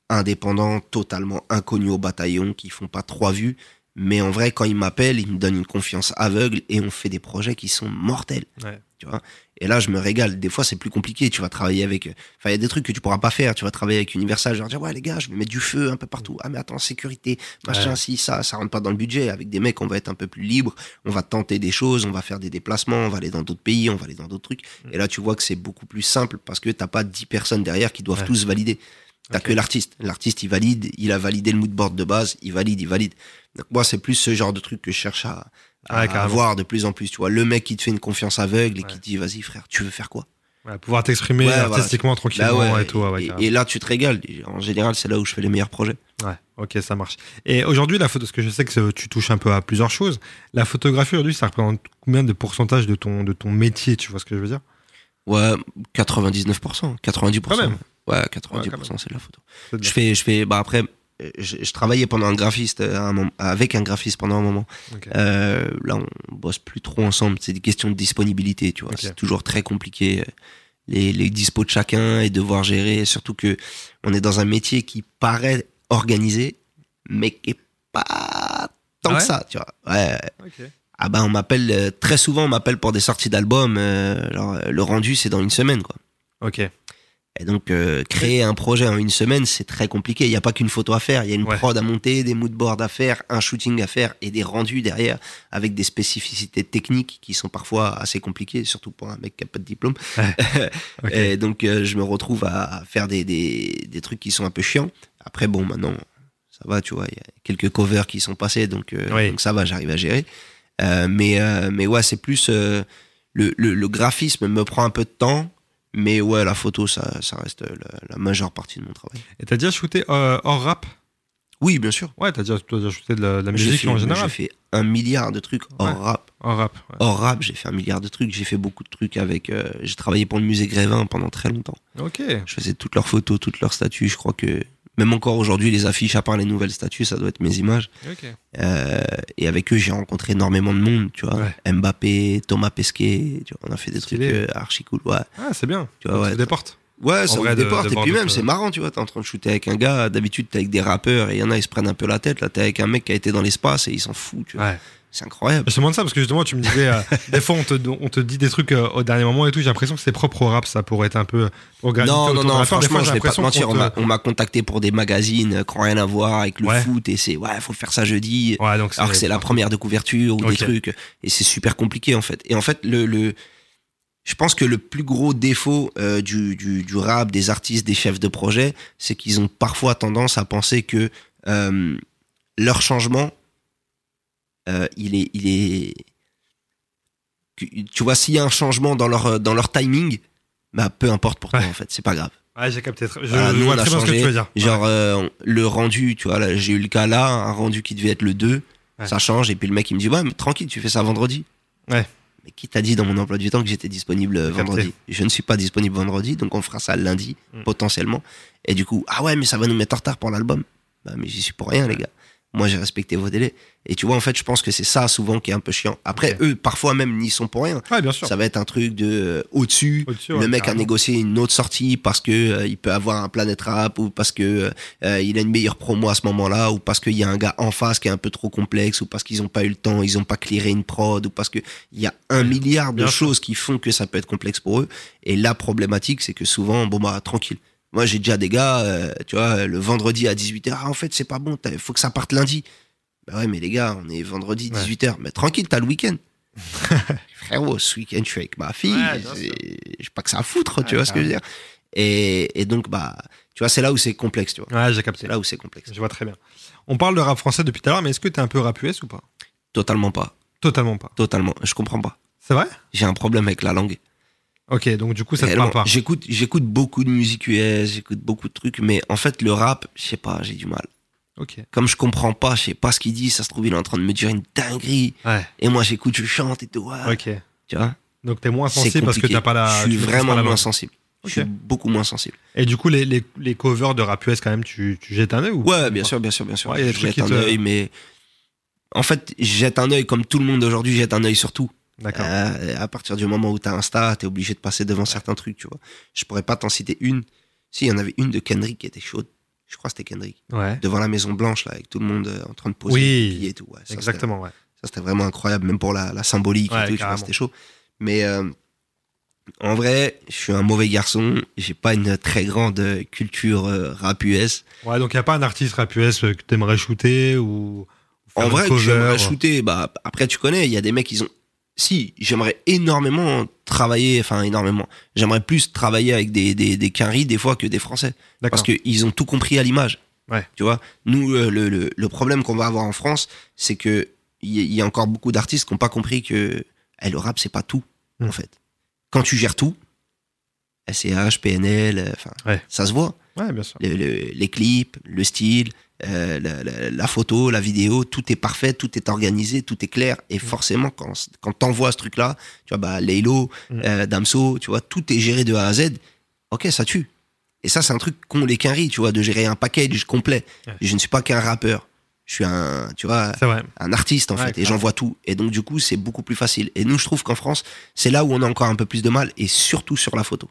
indépendants, totalement inconnus au bataillon, qui font pas trois vues. Mais en vrai, quand ils m'appellent, ils me donnent une confiance aveugle et on fait des projets qui sont mortels. Ouais. Tu vois et là, je me régale. Des fois, c'est plus compliqué. Tu vas travailler avec. Enfin, il y a des trucs que tu pourras pas faire. Tu vas travailler avec Universal. Je vais dire, ouais, les gars, je vais mettre du feu un peu partout. Ah, mais attends, sécurité, machin, Ouais. si, ça, ça rentre pas dans le budget. Avec des mecs, on va être un peu plus libre. On va tenter des choses. On va faire des déplacements. On va aller dans d'autres pays. On va aller dans d'autres trucs. Et là, tu vois que c'est beaucoup plus simple parce que t'as pas 10 personnes derrière qui doivent Ouais. tous valider. T'as que l'artiste. L'artiste, il valide. Il a validé le moodboard de base. Il valide, il valide. Donc, moi, c'est plus ce genre de truc que je cherche à, à Ouais, avoir de plus en plus. Tu vois, le mec qui te fait une confiance aveugle et Ouais. qui te dit, vas-y, frère, tu veux faire quoi? Ouais, pouvoir t'exprimer artistiquement, tranquillement Bah et tout. et, et là, tu te régales. En général, c'est là où je fais les meilleurs projets. Ouais, ok, ça marche. Et aujourd'hui, la photo, parce que je sais que tu touches un peu à plusieurs choses, la photographie aujourd'hui, ça représente combien de pourcentage de ton, de ton métier, tu vois ce que je veux dire? Ouais, 99%, 90%. Quand même. Ouais, Ouais, 90% quand même. c'est de la photo. Je fais, je fais, bah après, je, je travaillais pendant un graphiste, euh, à un moment- avec un graphiste pendant un moment. Euh, là, on bosse plus trop ensemble. C'est des questions de disponibilité, tu vois. C'est toujours très compliqué. euh, Les, les dispos de chacun et devoir gérer. Surtout que on est dans un métier qui paraît organisé, mais qui est pas tant Ah ouais que ça, tu vois. Ouais. Ah ben, on m'appelle, très souvent, on m'appelle pour des sorties d'albums. euh, le rendu, c'est dans une semaine, quoi. Ok. Et donc, euh, créer un projet en une semaine, c'est très compliqué. Il n'y a pas qu'une photo à faire. Il y a une Ouais. prod à monter, des moodboards à faire, un shooting à faire et des rendus derrière avec des spécificités techniques qui sont parfois assez compliquées, surtout pour un mec qui n'a pas de diplôme. Ok. Et donc, euh, je me retrouve à faire des, des, des trucs qui sont un peu chiants. Après, bon, maintenant, ça va, tu vois. Il y a quelques covers qui sont passés, donc, euh, Oui. donc ça va, j'arrive à gérer. Euh, mais, euh, mais ouais, c'est plus. euh, le, le, le graphisme me prend un peu de temps. Mais ouais, la photo, ça, ça reste la, la majeure partie de mon travail. Et t'as déjà shooté euh, hors rap? Oui, bien sûr. Ouais, t'as déjà, shooté de la, de la musique fait, en général. j'ai fait un milliard de trucs hors Ouais. rap. Hors rap. ouais. Hors rap, j'ai fait un milliard de trucs. J'ai fait beaucoup de trucs avec. euh, j'ai travaillé pour le musée Grévin pendant très longtemps. Ok. Je faisais toutes leurs photos, toutes leurs statuts. Je crois que même encore aujourd'hui, les affiches, à part les nouvelles statues, ça doit être mes images. Euh, et avec eux, j'ai rencontré énormément de monde, tu vois. Ouais. Mbappé, Thomas Pesquet, tu vois, on a fait des Stylé. trucs euh, archi cool. Ouais, Ah, c'est bien. Tu vois, Ça ouais, te déporte. ouais ça ouvre de- des portes. de Et puis même, c'est marrant, tu vois, t'es en train de shooter avec un gars. D'habitude, t'es avec des rappeurs et il y en a, ils se prennent un peu la tête. Là, t'es avec un mec qui a été dans l'espace et il s'en fout, tu vois. C'est incroyable. Je te demande ça parce que justement, tu me disais, euh, des fois, on te, on te dit des trucs euh, au dernier moment et tout. J'ai l'impression que c'est propre au rap, ça pourrait être un peu organisé. Non, non, non, franchement, fois, je vais pas te mentir. On m'a- te- on m'a contacté pour des magazines euh, qui n'ont rien à voir avec le Ouais. foot et c'est, ouais, faut faire ça jeudi. Ouais, donc Alors que c'est la première de couverture ou des trucs. Et c'est super compliqué, en fait. Et en fait, le, le, je pense que le plus gros défaut euh, du, du, du rap, des artistes, des chefs de projet, c'est qu'ils ont parfois tendance à penser que euh, leur changement, euh, il est, il est, tu vois, s'il y a un changement dans leur, dans leur timing, bah, peu importe pour toi, Ouais. en fait, c'est pas grave. Ouais, j'ai capté. Je, Voilà, je nous, vois on a changé. tu veux dire. Genre, euh, le rendu, tu vois, j'ai eu le cas là, un rendu qui devait être le 2. Ouais. Ça change. Et puis le mec, il me dit, ouais, mais tranquille, tu fais ça vendredi. Ouais. Mais qui t'a dit dans mon emploi du temps que j'étais disponible euh, capté. vendredi? Je ne suis pas disponible vendredi, donc on fera ça lundi, Mm. potentiellement. Et du coup, ah ouais, mais ça va nous mettre en retard pour l'album. Bah, mais j'y suis pour rien, les gars. Moi, j'ai respecté vos délais. Et tu vois, en fait, je pense que c'est ça souvent qui est un peu chiant. Après, eux, parfois même, n'y sont pour rien. Ouais, bien sûr. Ça va être un truc de euh, au-dessus. Au-dessus, le mec a négocié une autre sortie parce que euh, il peut avoir un Planet Rap ou parce que euh, il a une meilleure promo à ce moment-là ou parce qu'il y a un gars en face qui est un peu trop complexe ou parce qu'ils ont pas eu le temps, ils ont pas clearé une prod ou parce que il y a un milliard de Bien sûr. choses qui font que ça peut être complexe pour eux. Et la problématique, c'est que souvent, bon bah tranquille. Moi, j'ai déjà des gars, euh, tu vois, le vendredi à 18h, ah, en fait, c'est pas bon, il faut que ça parte lundi. Bah ouais, mais les gars, on est vendredi Ouais. 18h. Mais tranquille, t'as le week-end. Frérot, ce week-end, je suis avec ma fille. Ouais, j'ai pas que ça à foutre, tu vois ce que je veux dire. Et, et donc, bah, tu vois, c'est là où c'est complexe, tu vois. Ouais, j'ai C'est capté. là où c'est complexe. Je vois très bien. On parle de rap français depuis tout à l'heure, mais est-ce que t'es un peu rap US ou pas? Totalement pas. Totalement pas. Totalement. Je comprends pas. C'est vrai? J'ai un problème avec la langue. Ok, donc du coup, ça te parle pas. J'écoute, j'écoute beaucoup de musique US, j'écoute beaucoup de trucs, mais en fait, le rap, je sais pas, j'ai du mal. Ok. Comme je comprends pas, je sais pas ce qu'il dit, ça se trouve, il est en train de me dire une dinguerie. Ouais, Et moi, j'écoute, je chante et tout. ouais. ok. Tu vois? Donc t'es moins sensible parce que t'as pas la. Je suis vraiment moins sensible. Je Ok. suis beaucoup moins sensible. Et du coup, les, les, les covers de rap US, quand même, tu, tu jettes un œil ou Ouais, ou bien sûr, bien sûr, bien sûr. Ouais, y a des je trucs jette qui un œil, mais en fait, je jette un œil comme tout le monde aujourd'hui jette un œil sur tout. D'accord. Euh, à partir du moment où t'as Insta, t'es obligé de passer devant certains trucs, tu vois. Je pourrais pas t'en citer une. Si, il y en avait une de Kendrick qui était chaude. Je crois que c'était Kendrick. Ouais. Devant la Maison Blanche, là, avec tout le monde euh, en train de poser Oui, billets et tout. Ouais, ça, Exactement, ouais. Ça, c'était vraiment incroyable, même pour la, la symbolique Ouais, et tout, tu vois, carrément. c'était chaud. Mais euh, en vrai, je suis un mauvais garçon. J'ai pas une très grande culture euh, rap US. Ouais, donc il a pas un artiste rap US que t'aimerais shooter ou. En vrai, que j'aimerais shooter, bah, après, tu connais, il y a des mecs, ils ont. Si, j'aimerais énormément travailler, enfin, énormément. J'aimerais plus travailler avec des, des, des Quinry, des fois, que des Français. Parce qu'ils ont tout compris à l'image. Ouais. Tu vois, nous, euh, le, le, le problème qu'on va avoir en France, c'est que il y, a encore beaucoup d'artistes qui n'ont pas compris que eh, le rap, c'est pas tout, Mm. en fait. Quand tu gères tout, SCH, PNL, euh, Ouais. ça se voit. Ouais, bien sûr. Le- le- les clips, le style, euh, la, la- la photo, la vidéo, tout est parfait, tout est organisé, tout est clair. Et forcément, quand, quand t'envoies ce truc-là, tu vois, bah, Laylo, Mm. euh, Damso, tu vois, tout est géré de A à Z. Ok, ça tue. Et ça, c'est un truc qu'ont les quinries, tu vois, de gérer un package complet. Ouais. Je ne suis pas qu'un rappeur. Je suis un, tu vois, un artiste en Ouais, fait, et j'envoie tout. Et donc, du coup, c'est beaucoup plus facile. Et nous, je trouve qu'en France, c'est là où on a encore un peu plus de mal, et surtout sur la photo.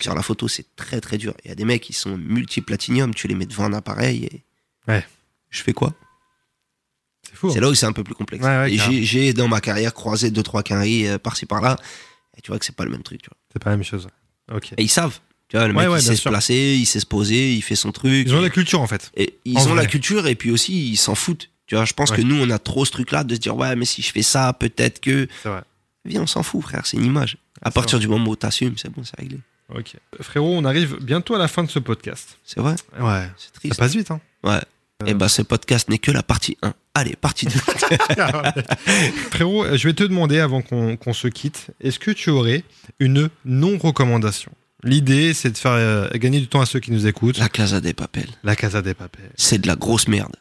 Sur la photo, c'est très très dur. Il y a des mecs qui sont multi-platinium, tu les mets devant un appareil et. Ouais. Je fais quoi? C'est fou. C'est hein. là où c'est un peu plus complexe. Ouais, ouais, j'ai, dans ma carrière croisé deux trois quinries euh, par-ci par-là, et tu vois que c'est pas le même truc. Tu vois. C'est pas la même chose. Ok. Et ils savent. Tu vois, le mec ouais, il sait se placer, il sait se poser, il fait son truc. Ils ont la culture en fait. Et ils En ont vrai. la culture et puis aussi ils s'en foutent. Tu vois, je pense que nous on a trop ce truc-là de se dire ouais mais si je fais ça peut-être que vrai. viens on s'en fout frère c'est une image. À partir du moment où t'assumes c'est bon c'est réglé. Ok. Frérot, on arrive bientôt à la fin de ce podcast. C'est vrai? Ouais. c'est Ça triste. passe vite, hein. Ouais. Et bah ce podcast n'est que la partie 1. Allez partie 2. Frérot, euh, je vais te demander avant qu'on se quitte, est-ce que tu aurais une non-recommandation? L'idée, c'est de faire euh, gagner du temps à ceux qui nous écoutent. la Casa des Papel. La Casa des Papels. C'est de la grosse merde.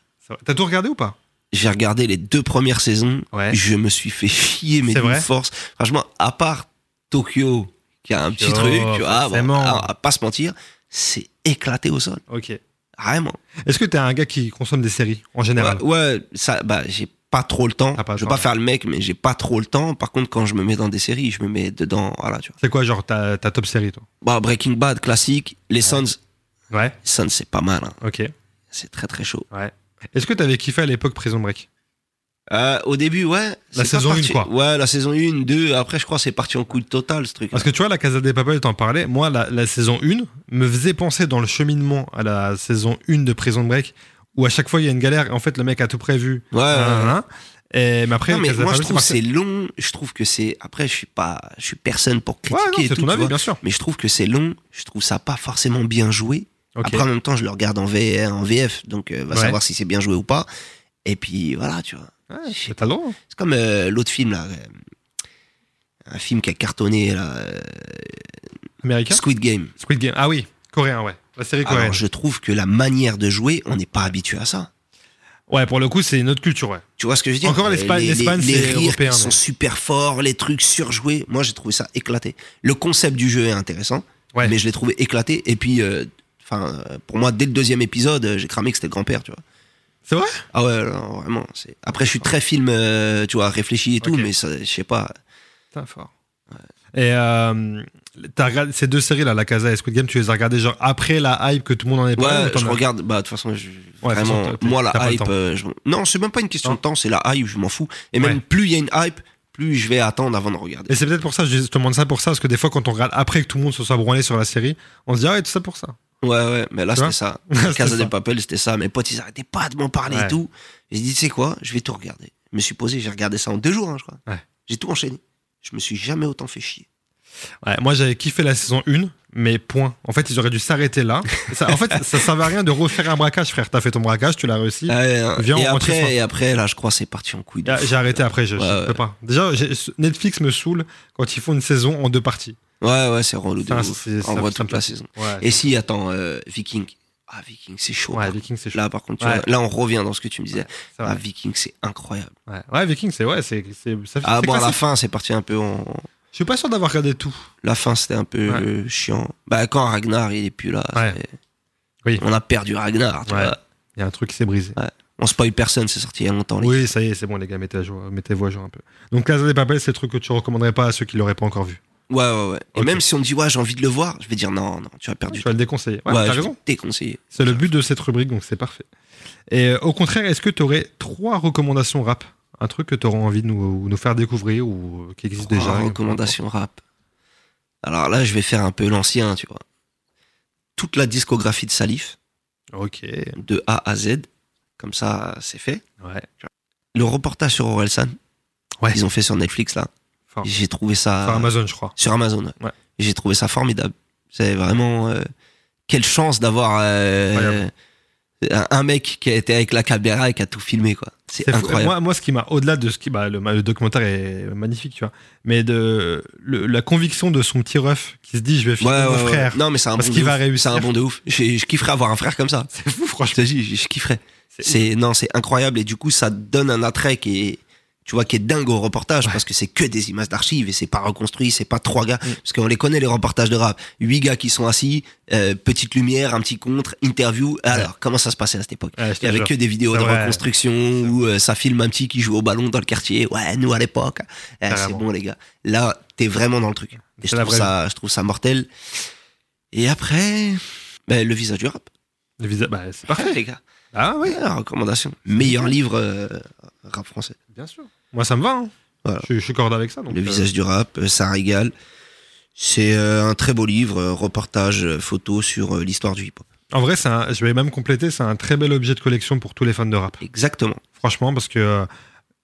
T'as tout regardé ou pas? J'ai regardé les deux premières saisons. Ouais. Je me suis fait chier, mais d'une force. Franchement, à part Tokyo, qui a un petit Oh, truc, tu vois, bon, forcément. à, à pas se mentir, c'est éclaté au sol. Ok. Vraiment. Est-ce que t'es un gars qui consomme des séries en général Ouais, ouais, ça, bah, j'ai pas trop le temps. Ah, pas je veux pas faire le mec, mais j'ai pas trop le temps. Par contre, quand je me mets dans des séries, je me mets dedans, voilà, tu vois. C'est quoi, genre, ta, ta top série, toi? Bah, Breaking Bad, classique. Les Sons, Ouais. les Sons, c'est pas mal, hein. Ok. C'est très très chaud. Ouais. Est-ce que t'avais kiffé à l'époque Prison Break? Euh, au début, ouais. La saison parti- 1, quoi. Ouais, la saison 1, 2. Après, je crois c'est parti en coup de total, ce truc. Parce que tu vois, la Casa des Papel, t'en parlais. Moi, la, la saison 1 me faisait penser dans le cheminement à la saison 1 de Prison Break, où à chaque fois il y a une galère. En fait, le mec a tout prévu. Ouais, ouais, ouais. Et, mais après, non, mais moi, je trouve que c'est long. Je trouve que c'est. Après, je suis pas. Je suis personne pour parti. Ouais, critiquer non, et tout. ton avis, bien sûr. Mais je trouve que c'est long. Je trouve ça pas forcément bien joué. Ok. Après, en même temps, je le regarde en VR, en VF, donc euh, va Ouais. savoir si c'est bien joué ou pas. Et puis voilà, tu vois. Ouais, le droit. C'est comme euh, l'autre film là, euh, un film qui a cartonné là, euh, Américain Squid Game. Squid Game. Ah oui, coréen, ouais. La série coréenne. Alors je trouve que la manière de jouer, on n'est pas habitué à ça. Ouais, pour le coup, c'est une autre culture, ouais. Tu vois ce que je veux dire Encore l'Espagne- Les- les- l'Espagne, les c'est rires européen, sont mais- super forts, les trucs surjoués. Moi, j'ai trouvé ça éclaté. Le concept du jeu est intéressant, Ouais. mais je l'ai trouvé éclaté. Et puis, enfin, pour moi, dès le deuxième épisode, euh, j'ai cramé que c'était le grand-père, tu vois. C'est vrai? Ah ouais, non, vraiment. c'est- Après, je suis très film, euh, tu vois, réfléchi et tout, mais ça, je sais pas. Putain, fort. Et euh, t'as regardé ces deux séries là, La Casa et Squid Game, tu les as regardées genre après la hype que tout le monde en est parlé Ouais, je regarde. Bah, de toute façon, je- Ouais, vraiment, façon, moi, la hype. euh, je- Non, c'est même pas une question Non. de temps, c'est la hype, je m'en fous. Et même plus il y a une hype, plus je vais attendre avant de regarder. Et c'est peut-être pour ça, je te demande ça pour ça, parce que des fois, quand on regarde après que tout le monde se soit branlé sur la série, on se dit, ah ouais, tout ça pour ça. Ouais, ouais, mais là, c'était ça. Casa de Papel, c'était ça. Mes potes, ils arrêtaient pas de m'en parler Ouais. et tout. J'ai dit, tu sais quoi, je vais tout regarder. Je me suis posé, j'ai regardé ça en deux jours, hein, je crois. Ouais. J'ai tout enchaîné. Je me suis jamais autant fait chier. Ouais, moi, j'avais kiffé la saison 1, mais point. En fait, ils auraient dû s'arrêter là. Ça- en fait, ça servait à rien de refaire un braquage, frère. T'as fait ton braquage, tu l'as réussi. Ouais, hein. Viens, et, on après, et après, là, je crois, c'est parti en couille. Ah. J'ai arrêté après, je, je Ouais, peux pas. Déjà, Netflix me saoule quand ils font une saison en deux parties. Ouais, ouais, c'est relou de ouf. ça me toute la saison. Et si, attends, euh, Viking. Ah, Viking, c'est chaud. ouais par Viking, c'est chaud. Là, par contre, tu Ouais. vois, là, on revient dans ce que tu me disais. Ah, vrai. Viking, c'est incroyable. Ouais, ouais, Viking, c'est ouais, c'est ça fait- Ah, bon, à la classique. fin, c'est parti un peu en. Je suis pas sûr d'avoir regardé tout. La fin, c'était un peu chiant. Bah, quand Ragnar, il est plus là. Oui. On a perdu Ragnar, tu Ouais. vois. Il y a un truc qui s'est brisé. On spoil personne, c'est sorti il y a longtemps. Oui, ça y est, c'est bon, les gars, mettez à jour, mettez-vous à jour un peu. Donc, Casa des Papel, c'est le truc que tu recommanderais pas à ceux qui l'auraient pas encore vu. Ouais, ouais, ouais. Et même si on me dit, ouais, j'ai envie de le voir, je vais dire, non, non, tu as perdu. Tu vas le déconseiller. Ouais, Ouais, t'as raison. déconseiller. C'est le but de cette rubrique, donc c'est parfait. Et euh, au contraire, est-ce que tu aurais trois recommandations rap? Un truc que tu aurais envie de nous, nous faire découvrir ou euh, qui existe Trois déjà recommandations rap. Alors là, je vais faire un peu l'ancien, tu vois. Toute la discographie de Salif, Ok. de A à Z. Comme ça, c'est fait. Ouais. Le reportage sur Orelsan, Ouais. ils ont fait sur Netflix, là. J'ai trouvé ça. Sur Amazon, je crois. Sur Amazon, ouais. J'ai trouvé ça formidable. C'est vraiment. euh, quelle chance d'avoir euh, un, mec qui a été avec la caméra et qui a tout filmé, quoi. C'est incroyable. Moi, moi, ce qui m'a, au-delà de ce qui, bah, le, le documentaire est magnifique, tu vois, mais de le- la conviction de son petit ref qui se dit, je vais filmer Ouais, mon ouais, frère. Non, mais c'est un Parce bon qu'il de va ouf. réussir. C'est un bon de ouf. Je, je kifferais avoir un frère comme ça. C'est fou, Je franchement. dis, je, je kifferais. C'est non, c'est incroyable et du coup ça donne un attrait qui est tu vois qui est dingue au reportage parce que c'est que des images d'archives et c'est pas reconstruit, c'est pas trois gars Mm. parce qu'on les connaît les reportages de rap, huit gars qui sont assis, euh, petite lumière, un petit contre, interview. Alors comment ça se passait à cette époque Il y avait que des vidéos de vrai. reconstruction où euh, ça filme un petit qui joue au ballon dans le quartier. Ouais, nous à l'époque, Eh, c'est bon les gars. Là, t'es vraiment dans le truc. Et je trouve ça, je trouve ça mortel. Et après, ben, le visage du rap. Le visa- bah, c'est parfait. les gars. Ah oui, Ouais, la recommandation. Meilleur livre euh, rap français. bien sûr. Moi, ça me va. hein. Voilà. Je, je suis cordé avec ça. Donc, Le euh, visage du rap, euh, ça régale. C'est euh, un très beau livre, euh, reportage photo sur euh, l'histoire du hip-hop. En vrai, un- je vais même compléter, c'est un très bel objet de collection pour tous les fans de rap. Exactement. Franchement, parce que euh,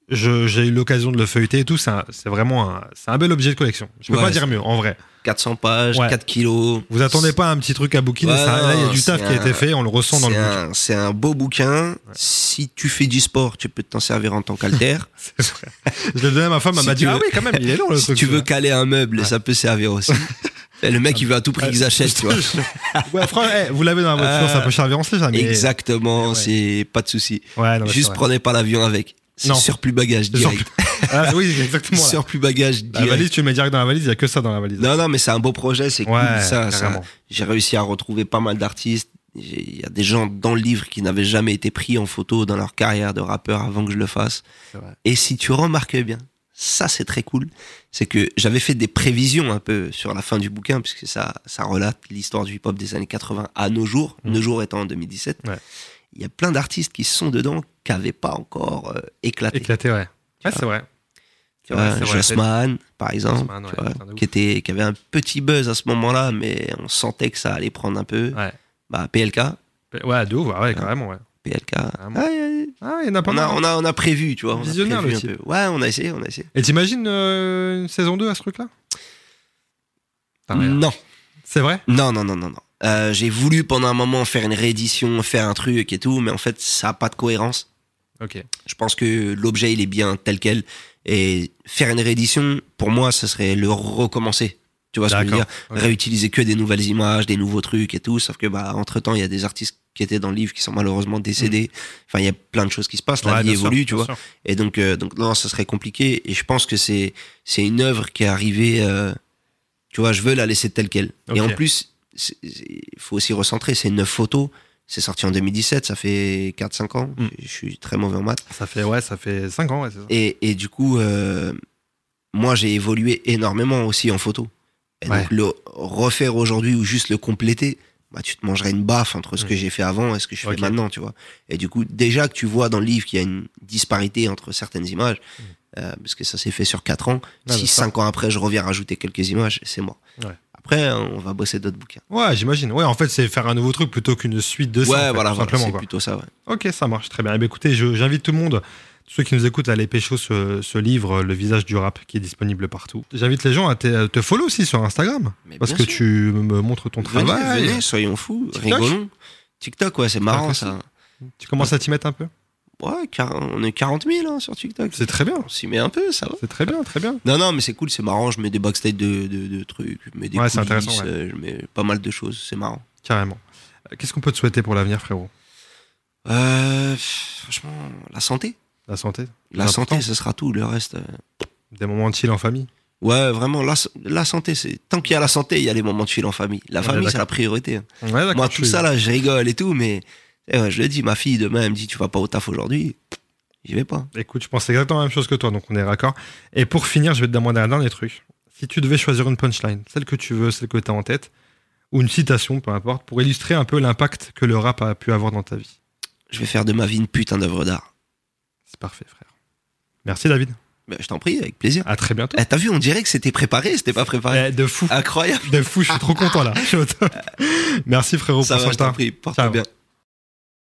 j'ai eu l'occasion de le feuilleter et tout, c'est vraiment un, c'est un bel objet de collection. Je peux Ouais, pas dire mieux, en vrai. 400 pages, Ouais. 4 kilos. Vous attendez pas un petit truc à bouquiner, Ouais, là, il y a du taf qui a été fait, on le ressent dans le bouquin. c'est un beau bouquin. Si tu fais du sport, tu peux t'en servir en tant qu'alter. Je l'ai donné à ma femme, elle Si m'a dit, ah oui, quand même, il est long le si truc. tu veux caler un meuble, ça peut servir aussi. Et le mec, il veut à tout prix qu'ils achètent, tu vois. ouais, eh, vous l'avez dans la voiture, Ah. ça peut servir en stage, mais... Exactement, c'est pas de souci. Juste prenez pas l'avion avec. Non. surplus bagage C'est sur- direct. Ah, oui, exactement. là. Surplus bagage La direct. valise, tu le mets direct dans la valise, il y a que ça dans la valise. Non, non, mais c'est un beau projet, c'est ouais, cool. Ça. J'ai réussi à retrouver pas mal d'artistes. Il y a des gens dans le livre qui n'avaient jamais été pris en photo dans leur carrière de rappeur avant que je le fasse. Et si tu remarques bien, ça c'est très cool, c'est que j'avais fait des prévisions un peu sur la fin du bouquin, puisque ça, ça relate l'histoire du hip-hop des années 80 à nos jours, Mm. nos jours étant en 2017. Ouais. Il y a plein d'artistes qui sont dedans qui n'avaient pas encore euh, éclaté. Éclaté, ouais. Ouais, c'est vrai. Tu vois, vrai, vrai. Jossman, par exemple, Jossman, ouais, tu vois, putain de ouf. qui, était, qui avait un petit buzz à ce moment-là, mais on sentait que ça allait prendre un peu. Ouais. Bah, PLK, Ouais, de ouf, ouais, ouais, carrément, ouais. PLK. Carrément. Ah, Ah, y en a pas on, a, on, a, on a prévu, tu vois. Visionnaire, le type. Ouais, on a essayé, on a essayé. Et t'imagines euh, une saison 2 à ce truc-là? Non, C'est vrai? Non, non, non, non. non. Euh, J'ai voulu pendant un moment faire une réédition, faire un truc et tout, mais en fait, ça n'a pas de cohérence. Je pense que l'objet, il est bien tel quel. Et faire une réédition, pour moi, ce serait le recommencer. Tu vois ce que je veux dire? Réutiliser que des nouvelles images, des nouveaux trucs et tout. Sauf que, bah, entre temps, il y a des artistes qui étaient dans le livre qui sont malheureusement décédés. Enfin, il y a plein de choses qui se passent. La Mm. Ouais, vie sûr, évolue, tu vois. sûr. Et donc, euh, donc non, ça serait compliqué. Et je pense que c'est c'est une œuvre qui est arrivée. euh, tu vois, je veux la laisser telle quelle. Et en plus, il faut aussi recentrer. C'est neuf photos. C'est sorti en 2017. Ça fait 4-5 ans. Mm. Je suis très mauvais en maths. Ça fait, ouais, ça fait 5 ans, ouais, ça. Et, et du coup, euh, moi, j'ai évolué énormément aussi en photo. Et Ouais. donc, le refaire aujourd'hui ou juste le compléter, bah, tu te mangerais une baffe entre ce Mm. que j'ai fait avant et ce que je fais maintenant, tu vois. Et du coup, déjà que tu vois dans le livre qu'il y a une disparité entre certaines images, euh, parce que ça s'est fait sur 4 ans, Mm. Si bien sûr. 5 ans après, je reviens rajouter quelques images, c'est mort. Ouais. Après, on va bosser d'autres bouquins. Ouais, j'imagine. Ouais, en fait, c'est faire un nouveau truc plutôt qu'une suite de ça. en ouais, fait, voilà, voilà, c'est plutôt ça, ouais. Ok, ça marche très bien. Eh bien, écoutez, j'invite tout le monde, tous ceux qui nous écoutent, à aller pécho ce, ce livre, Le visage du rap, qui est disponible partout. J'invite les gens à te, follow aussi sur Instagram, Mais parce que sûr. tu me montres ton Venez, travail. venez, soyons fous, TikTok rigolons. TikTok, ouais, c'est marrant aussi. ça. Tu commences à t'y mettre un peu? Ouais, on est 40 000 hein, sur TikTok. C'est très bien. On s'y met un peu, ça va. C'est très bien, très bien. Non, non, mais c'est cool, c'est marrant. Je mets des backstage de, de, de trucs, je mets des Ouais, c'est coulisses, intéressant, ouais. euh, je mets pas mal de choses, c'est marrant. Carrément. Euh, Qu'est-ce qu'on peut te souhaiter pour l'avenir, frérot? Euh, franchement, la santé. La santé La important. santé, ce sera tout. Le reste. euh, Des moments de chill en famille Ouais, vraiment, la, la santé, c'est. Tant qu'il y a la santé, il y a les moments de chill en famille. La famille, c'est la priorité. hein. Moi, tout ça, là, je rigole et tout, mais eh ouais, je le dis, ma fille, demain, elle me dit, tu vas pas au taf aujourd'hui. J'y vais pas. Écoute, je pense exactement la même chose que toi, donc on est raccord. Et pour finir, je vais te demander un dernier truc. Si tu devais choisir une punchline, celle que tu veux, celle que tu as en tête, ou une citation, peu importe, pour illustrer un peu l'impact que le rap a pu avoir dans ta vie. Je vais faire de ma vie une putain d'œuvre d'art. C'est parfait, frère. Merci, David. Ben, je t'en prie, avec plaisir. À très bientôt. Eh, T'as vu, on dirait que c'était préparé, c'était pas préparé. Eh, de fou. Incroyable. De fou, je suis trop content là. Merci, frérot, Ça pour va, ce je t'en prie. Porte bien.